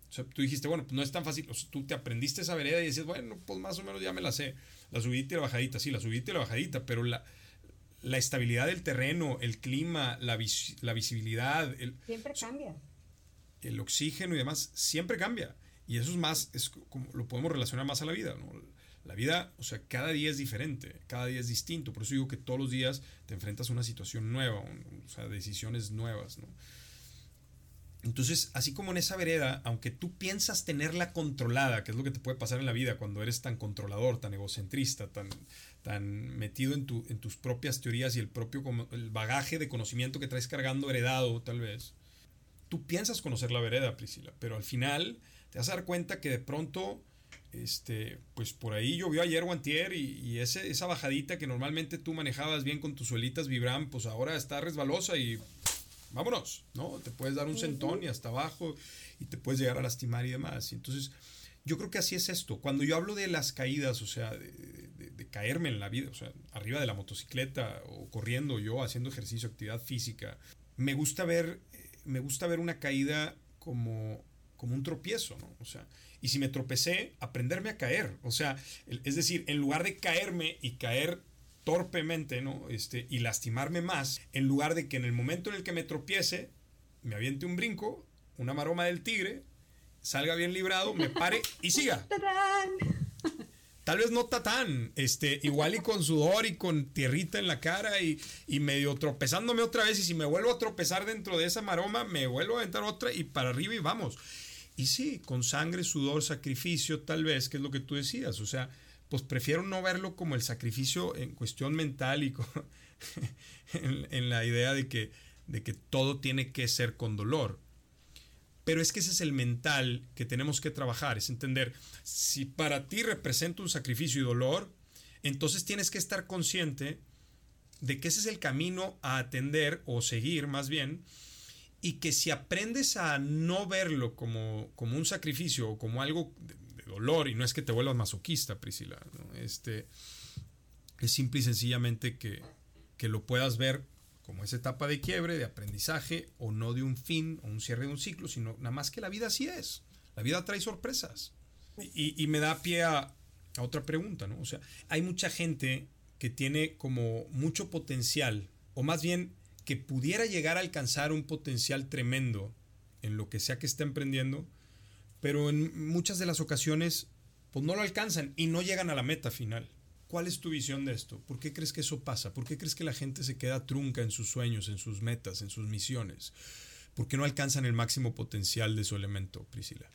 o sea, tú dijiste, bueno, pues no es tan fácil, o sea, tú te aprendiste esa vereda y dices, bueno, pues más o menos ya me la sé, la subidita y la bajadita, sí, la subidita y la bajadita, pero la, la estabilidad del terreno, el clima, la, la visibilidad, el, siempre cambia. El oxígeno y demás, siempre cambia. Y eso es más, es como lo podemos relacionar más a la vida, ¿no? La vida, o sea, cada día es diferente, cada día es distinto. Por eso digo que todos los días te enfrentas a una situación nueva, o sea, decisiones nuevas, ¿no? Entonces, así como en esa vereda, aunque tú piensas tenerla controlada, que es lo que te puede pasar en la vida cuando eres tan controlador, tan egocentrista, tan, tan metido en, tu, en tus propias teorías y el propio el bagaje de conocimiento que traes cargando heredado, tal vez, tú piensas conocer la vereda, Priscila, pero al final te vas a dar cuenta que de pronto este, pues por ahí llovió ayer o antier y, ese, esa bajadita que normalmente tú manejabas bien con tus suelitas Vibram, pues ahora está resbalosa y vámonos, ¿no? Te puedes dar un sentón y hasta abajo y te puedes llegar a lastimar y demás. Y entonces, yo creo que así es esto. Cuando yo hablo de las caídas, o sea, de, de, caerme en la vida, o sea, arriba de la motocicleta o corriendo yo, haciendo ejercicio, actividad física, me gusta ver, me gusta ver una caída como, como un tropiezo, ¿no? O sea, y si me tropecé, aprenderme a caer. O sea, es decir, en lugar de caerme y caer torpemente, ¿no? Este, y lastimarme más, en lugar de que en el momento en el que me tropiece, me aviente un brinco, una maroma del tigre, salga bien librado, me pare y siga. [LAUGHS] Tal vez no tatán, este, igual y con sudor y con tierrita en la cara y, y, medio tropezándome otra vez y si me vuelvo a tropezar dentro de esa maroma, me vuelvo a aventar otra y para arriba y vamos. Y sí, con sangre, sudor, sacrificio, tal vez, que es lo que tú decías. O sea, pues prefiero no verlo como el sacrificio en cuestión mental y [LAUGHS] en, la idea de que, de que todo tiene que ser con dolor. Pero es que ese es el mental que tenemos que trabajar, es entender, si para ti representa un sacrificio y dolor, entonces tienes que estar consciente de que ese es el camino a atender o seguir más bien, y que si aprendes a no verlo como, como un sacrificio o como algo de, dolor, y no es que te vuelvas masoquista, Priscila, este, es simple y sencillamente que, que lo puedas ver como esa etapa de quiebre, de aprendizaje, o no de un fin o un cierre de un ciclo, sino nada más que la vida así es. La vida trae sorpresas. Y, y me da pie a, a, otra pregunta, ¿no? O sea, hay mucha gente que tiene como mucho potencial, o más bien que pudiera llegar a alcanzar un potencial tremendo en lo que sea que esté emprendiendo, pero en muchas de las ocasiones pues no lo alcanzan y no llegan a la meta final. ¿Cuál es tu visión de esto? ¿Por qué crees que eso pasa? ¿Por qué crees que la gente se queda trunca en sus sueños, en sus metas, en sus misiones? ¿Por qué no alcanzan el máximo potencial de su elemento, Priscila?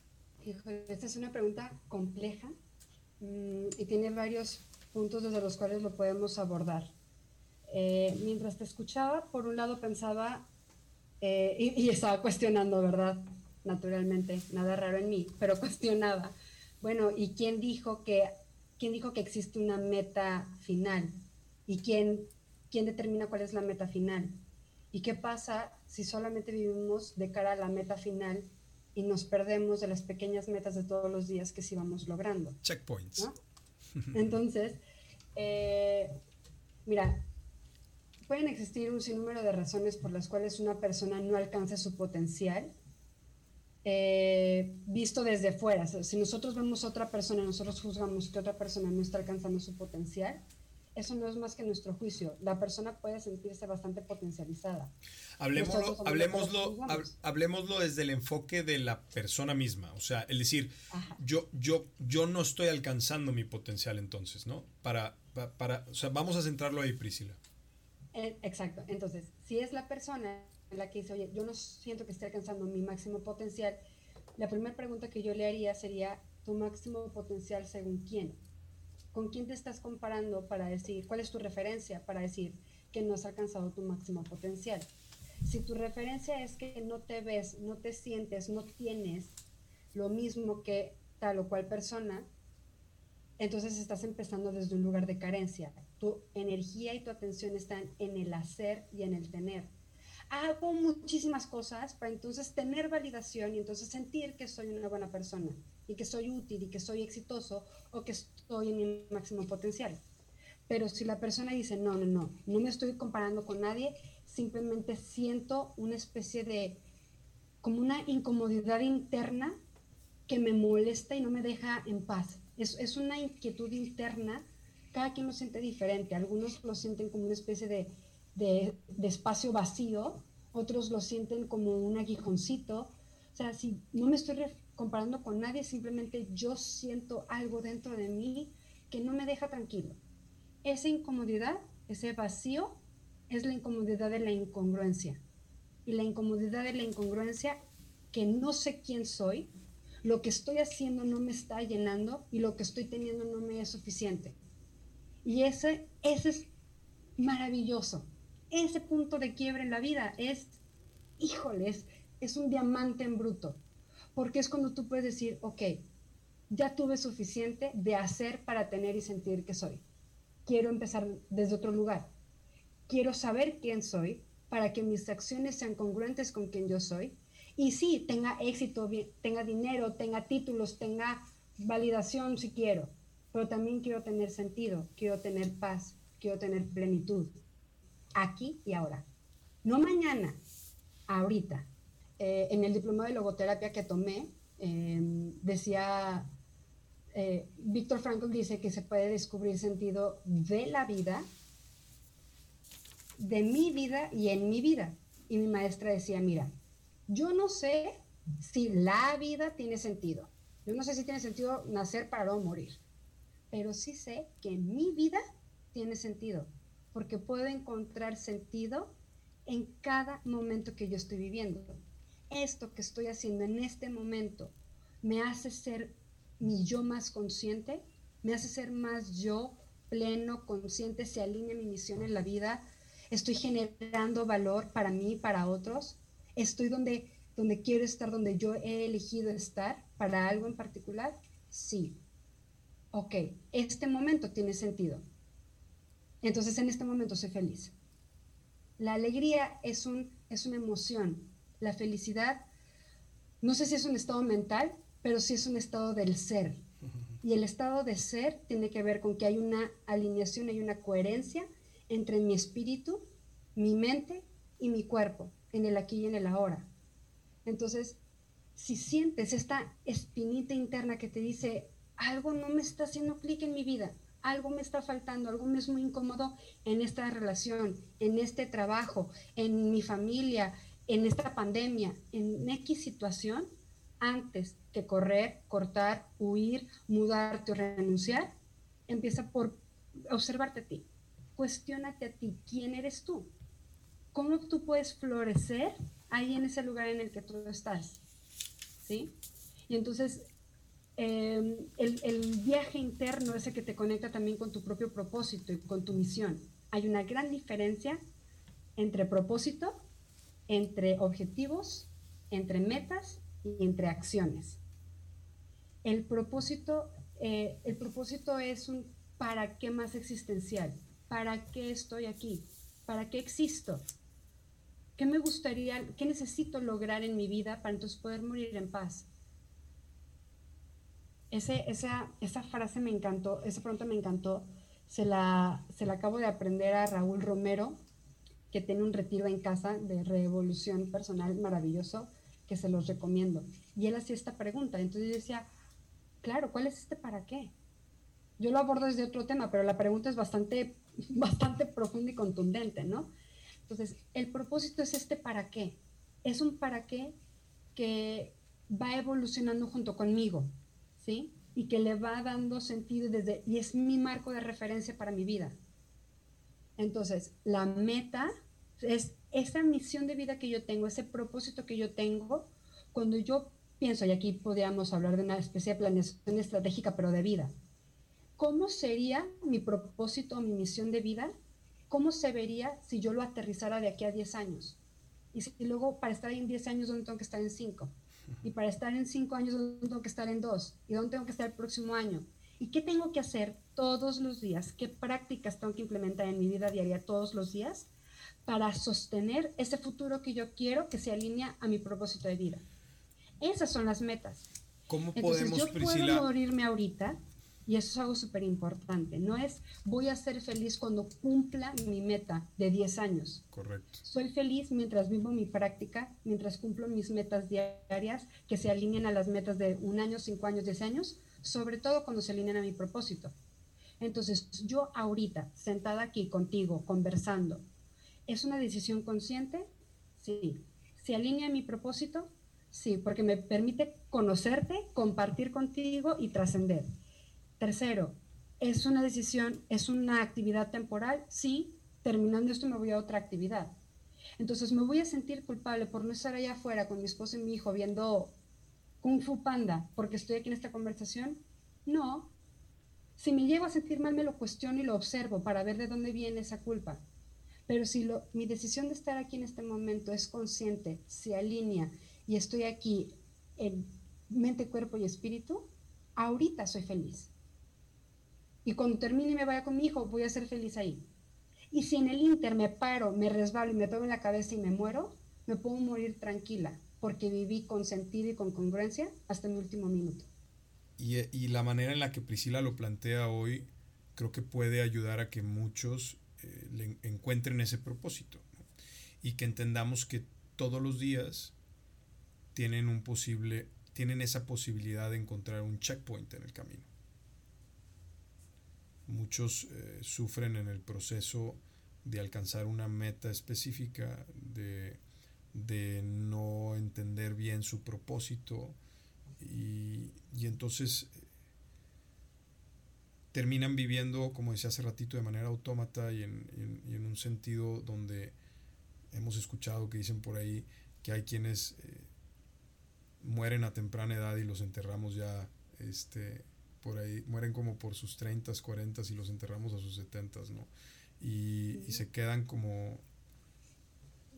Esta es una pregunta compleja mm, y tiene varios puntos desde los cuales lo podemos abordar. Eh, mientras te escuchaba, por un lado pensaba, eh, y, y, estaba cuestionando, ¿verdad? Naturalmente, nada raro en mí, pero [LAUGHS] cuestionaba. Bueno, ¿y quién dijo que, quién dijo que existe una meta final? ¿Y quién, quién determina cuál es la meta final? ¿Y qué pasa si solamente vivimos de cara a la meta final y nos perdemos de las pequeñas metas de todos los días que sí vamos logrando? Checkpoints. Entonces, eh, mira, pueden existir un sinnúmero de razones por las cuales una persona no alcanza su potencial. Eh, visto desde fuera, si nosotros vemos a otra persona nosotros juzgamos que otra persona no está alcanzando su potencial, eso no es más que nuestro juicio. La persona puede sentirse bastante potencializada. Hablemoslo, hablemoslo, hablemoslo desde el enfoque de la persona misma. O sea, el decir, yo, yo, yo no estoy alcanzando mi potencial entonces, ¿no? Para, para, o sea, vamos a centrarlo ahí, Priscila. Eh, exacto. Entonces, si es la persona en la que dice, oye, yo no siento que esté alcanzando mi máximo potencial, la primera pregunta que yo le haría sería, ¿tu máximo potencial según quién? ¿Con quién te estás comparando para decir, cuál es tu referencia para decir que no has alcanzado tu máximo potencial? Si tu referencia es que no te ves, no te sientes, no tienes lo mismo que tal o cual persona, entonces estás empezando desde un lugar de carencia. Tu energía y tu atención están en el hacer y en el tener. Hago muchísimas cosas para entonces tener validación y entonces sentir que soy una buena persona y que soy útil y que soy exitoso o que estoy en mi máximo potencial. Pero si la persona dice, no, no, no, no me estoy comparando con nadie, simplemente siento una especie de, como una incomodidad interna que me molesta y no me deja en paz. Es, es una inquietud interna, cada quien lo siente diferente. Algunos lo sienten como una especie de, de, de espacio vacío, otros lo sienten como un aguijoncito. O sea, si no me estoy comparando con nadie, simplemente yo siento algo dentro de mí que no me deja tranquilo. Esa incomodidad, ese vacío, es la incomodidad de la incongruencia. Y la incomodidad de la incongruencia, que no sé quién soy, lo que estoy haciendo no me está llenando y lo que estoy teniendo no me es suficiente. Y ese, ese es maravilloso. Ese punto de quiebre en la vida es, híjoles, es un diamante en bruto porque es cuando tú puedes decir, ok, ya tuve suficiente de hacer para tener y sentir que soy. Quiero empezar desde otro lugar. Quiero saber quién soy para que mis acciones sean congruentes con quien yo soy. Y sí, tenga éxito, tenga dinero, tenga títulos, tenga validación si quiero, pero también quiero tener sentido, quiero tener paz, quiero tener plenitud, aquí y ahora. No mañana, ahorita. Eh, en el diploma de logoterapia que tomé, em, decía, eh, Víctor Frankl dice que se puede descubrir sentido de la vida, de mi vida y en mi vida. Y mi maestra decía, mira, yo no sé si la vida tiene sentido. Yo no sé si tiene sentido nacer para no morir. Pero sí sé que mi vida tiene sentido, porque puedo encontrar sentido en cada momento que yo estoy viviendo esto que estoy haciendo en este momento me hace ser mi yo más consciente, me hace ser más yo pleno, consciente, se alinea mi misión en la vida, estoy generando valor para mí, para otros, estoy donde, donde quiero estar, donde yo he elegido estar para algo en particular, sí. Ok, este momento tiene sentido. Entonces en este momento soy feliz. La alegría es, un, es una emoción, la felicidad, no sé si es un estado mental, pero sí es un estado del ser. Y el estado de ser tiene que ver con que hay una alineación, hay una coherencia entre mi espíritu, mi mente y mi cuerpo, en el aquí y en el ahora. Entonces, si sientes esta espinita interna que te dice, algo no me está haciendo clic en mi vida, algo me está faltando, algo me es muy incómodo en esta relación, en este trabajo, en mi familia, en esta pandemia, en X situación, antes que correr, cortar, huir, mudarte o renunciar, empieza por observarte a ti. Cuestiónate a ti, ¿quién eres tú? cómo tú puedes florecer ahí en ese lugar en el que tú estás. ¿Sí? Y entonces, em, el, viaje interno es el que te conecta también con tu propio propósito y con tu misión. Hay una gran diferencia entre propósito, entre objetivos, entre metas y entre acciones. El propósito, eh, el propósito es un para qué más existencial. ¿Para qué estoy aquí? ¿Para qué existo? ¿Qué me gustaría, qué necesito lograr en mi vida para entonces poder morir en paz? Esa frase me encantó, esa pregunta me encantó. Se la, se la acabo de aprender a Raúl Romero, que tiene un retiro en casa de revolución personal maravilloso, que se los recomiendo. Y él hacía esta pregunta. Entonces yo decía, claro, ¿cuál es este para qué? Yo lo abordo desde otro tema, pero la pregunta es bastante, [LAUGHS] bastante profunda y contundente, ¿no? Entonces, el propósito es este para qué. Es un para qué que va evolucionando junto conmigo, ¿sí? Y que le va dando sentido desde, y es mi marco de referencia para mi vida. Entonces, la meta es esa misión de vida que yo tengo, ese propósito que yo tengo, cuando yo pienso, y aquí podríamos hablar de una especie de planeación estratégica, pero de vida. ¿Cómo sería mi propósito mi misión de vida? ¿Cómo se vería si yo lo aterrizara de aquí a 10 años? Y, si, luego, para estar en 10 años, ¿dónde tengo que estar en 5? Y para estar en 5 años, ¿dónde tengo que estar en 2? ¿Y dónde tengo que estar el próximo año? ¿Y qué tengo que hacer todos los días? ¿Qué prácticas tengo que implementar en mi vida diaria todos los días para sostener ese futuro que yo quiero que se alinea a mi propósito de vida? Esas son las metas. ¿Cómo Entonces, yo puedo morirme ahorita y eso es algo súper importante. No es voy a ser feliz cuando cumpla mi meta de 10 años. Correcto. Soy feliz mientras vivo mi práctica, mientras cumplo mis metas diarias que se alineen a las metas de un año, cinco años, 10 años, sobre todo cuando se alinean a mi propósito. Entonces, yo ahorita, sentada aquí contigo, conversando, ¿es una decisión consciente? Sí. ¿Se alinea a mi propósito? Sí, porque me permite conocerte, compartir contigo y trascender. Tercero, ¿es una decisión, es una actividad temporal? Sí, terminando esto me voy a otra actividad. Entonces, ¿me voy a sentir culpable por no estar allá afuera con mi esposo y mi hijo viendo Kung Fu Panda porque estoy aquí en esta conversación? No. Si me llego a sentir mal, me lo cuestiono y lo observo para ver de dónde viene esa culpa. Pero si mi decisión de estar aquí en este momento es consciente, se alinea y estoy aquí en mente, cuerpo y espíritu, ahorita soy feliz. Y cuando termine y me vaya con mi hijo, voy a ser feliz ahí. Y si en el Inter me paro, me resbalo y me pego en la cabeza y me muero, me puedo morir tranquila, porque viví con sentido y con congruencia hasta mi último minuto. Y, la manera en la que Priscila lo plantea hoy, creo que puede ayudar a que muchos eh, le encuentren ese propósito. Y que entendamos que todos los días tienen un posible tienen esa posibilidad de encontrar un checkpoint en el camino. Muchos eh, sufren en el proceso de alcanzar una meta específica, de, de no entender bien su propósito. Y, y entonces eh, terminan viviendo, como decía hace ratito, de manera autómata y en, y en, un sentido donde hemos escuchado que dicen por ahí que hay quienes eh, mueren a temprana edad y los enterramos ya este, por ahí, mueren como por sus 30, 40 y los enterramos a sus 70, ¿no? Y, se quedan como,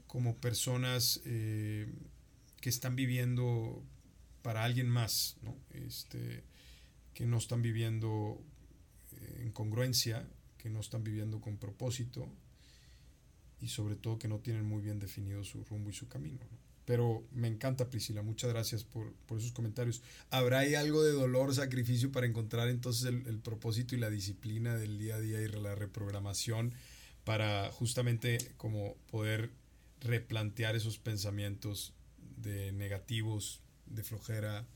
como personas eh, que están viviendo para alguien más, ¿no? Este, que no están viviendo eh, en congruencia, que no están viviendo con propósito y sobre todo que no tienen muy bien definido su rumbo y su camino. ¿no? Pero me encanta, Priscila. Muchas gracias por, por, esos comentarios. ¿Habrá ahí algo de dolor, sacrificio para encontrar entonces el, el, propósito y la disciplina del día a día y la reprogramación para justamente como poder replantear esos pensamientos de negativos, de flojera,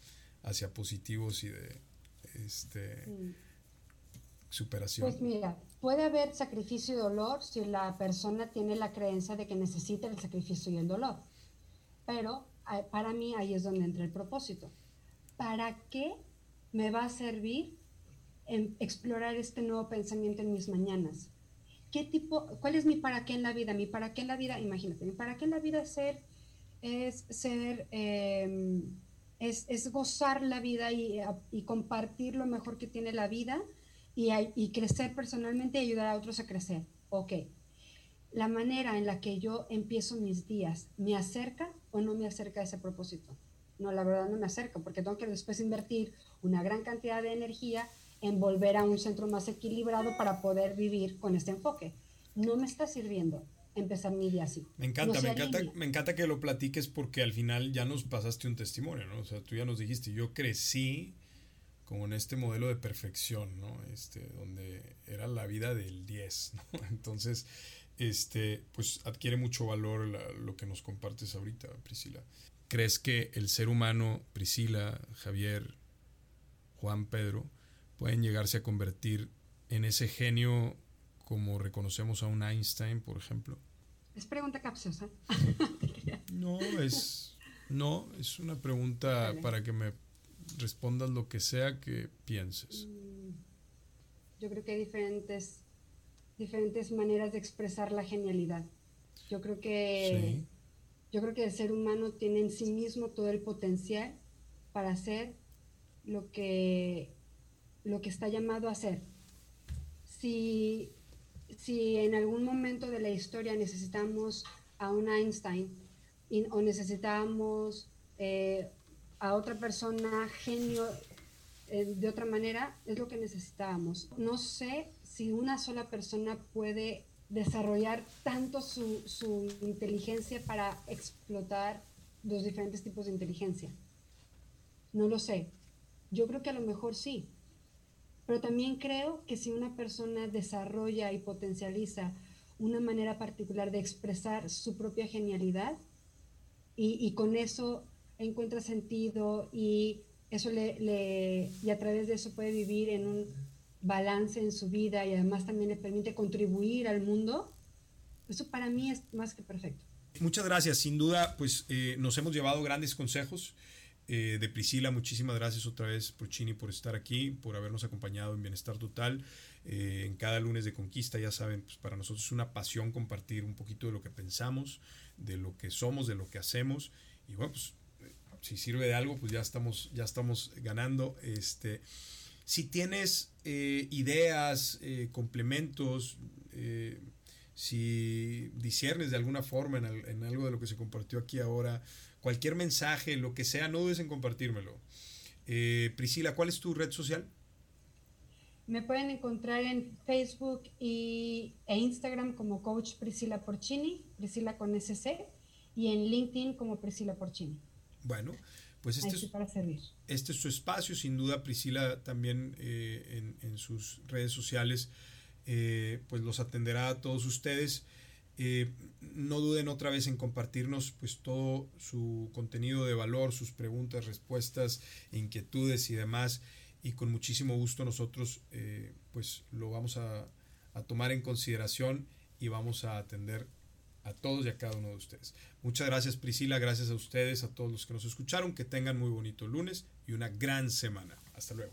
hacia positivos y de este, sí. superación? Pues mira, puede haber sacrificio y dolor si la persona tiene la creencia de que necesita el sacrificio y el dolor pero para mí ahí es donde entra el propósito. ¿Para qué me va a servir explorar este nuevo pensamiento en mis mañanas? ¿qué tipo, cuál es mi para qué en la vida? Mi para qué en la vida, imagínate, mi para qué en la vida es ser, es ser, em, es, es, gozar la vida y, y, compartir lo mejor que tiene la vida y, y crecer personalmente y ayudar a otros a crecer. Ok. La manera en la que yo empiezo mis días, ¿me acerca o no me acerca a ese propósito? No, la verdad no me acerca porque tengo que después invertir una gran cantidad de energía en volver a un centro más equilibrado para poder vivir con este enfoque. No me está sirviendo empezar mi día así. Me encanta, me encanta, me encanta que lo platiques porque al final ya nos pasaste un testimonio, ¿no? O sea, tú ya nos dijiste, yo crecí con este modelo de perfección, ¿no? Este, donde era la vida del 10, ¿no? [LAUGHS] Entonces, este, pues adquiere mucho valor lo que nos compartes ahorita, Priscila. ¿Crees que el ser humano, Priscila, Javier, Juan, Pedro, pueden llegarse a convertir en ese genio como reconocemos a un Einstein, por ejemplo? Es pregunta capciosa. [LAUGHS] no, es no, es una pregunta para que me respondas lo que sea que pienses. Mm, yo creo que hay diferentes diferentes maneras de expresar la genialidad. Yo creo que yo creo que el ser humano tiene en sí mismo todo el potencial para hacer lo que lo que está llamado a hacer. Si, si en algún momento de la historia necesitamos a un Einstein o necesitamos eh, a otra persona genio eh, de otra manera, es lo que necesitábamos. No sé si una sola persona puede desarrollar tanto su, su inteligencia para explotar los diferentes tipos de inteligencia. No lo sé. Yo creo que a lo mejor sí, pero también creo que si una persona desarrolla y potencializa una manera particular de expresar su propia genialidad y, con eso encuentra sentido y eso le, y a través de eso puede vivir en un balance en su vida y además también le permite contribuir al mundo, eso para mí es más que perfecto. Muchas gracias, sin duda, pues eh, nos hemos llevado grandes consejos. Eh, de Priscila, muchísimas gracias otra vez, Porcini, por estar aquí, por habernos acompañado en Bienestar Total. Eh, en cada lunes de conquista, ya saben, pues para nosotros es una pasión compartir un poquito de lo que pensamos, de lo que somos, de lo que hacemos. Y bueno, pues si sirve de algo, pues ya estamos, ya estamos ganando. Este, si tienes eh, ideas, complementos, si disiernes de alguna forma en, algo de lo que se compartió aquí ahora, cualquier mensaje, lo que sea, no dudes en compartírmelo. Eh, Priscila, ¿cuál es tu red social? Me pueden encontrar en Facebook y, e Instagram como Coach Priscila Porcini, Priscila con SC, y en LinkedIn como Priscila Porcini. Bueno, pues este, es, para servir. este es su espacio, sin duda Priscila también eh, en, sus redes sociales eh, pues los atenderá a todos ustedes. Eh, no duden otra vez en compartirnos pues todo su contenido de valor, sus preguntas, respuestas, inquietudes y demás. Y con muchísimo gusto nosotros pues lo vamos a, a tomar en consideración y vamos a atender a todos y a cada uno de ustedes. Muchas gracias Priscila, gracias a ustedes, a todos los que nos escucharon, que tengan muy bonito lunes y una gran semana. Hasta luego.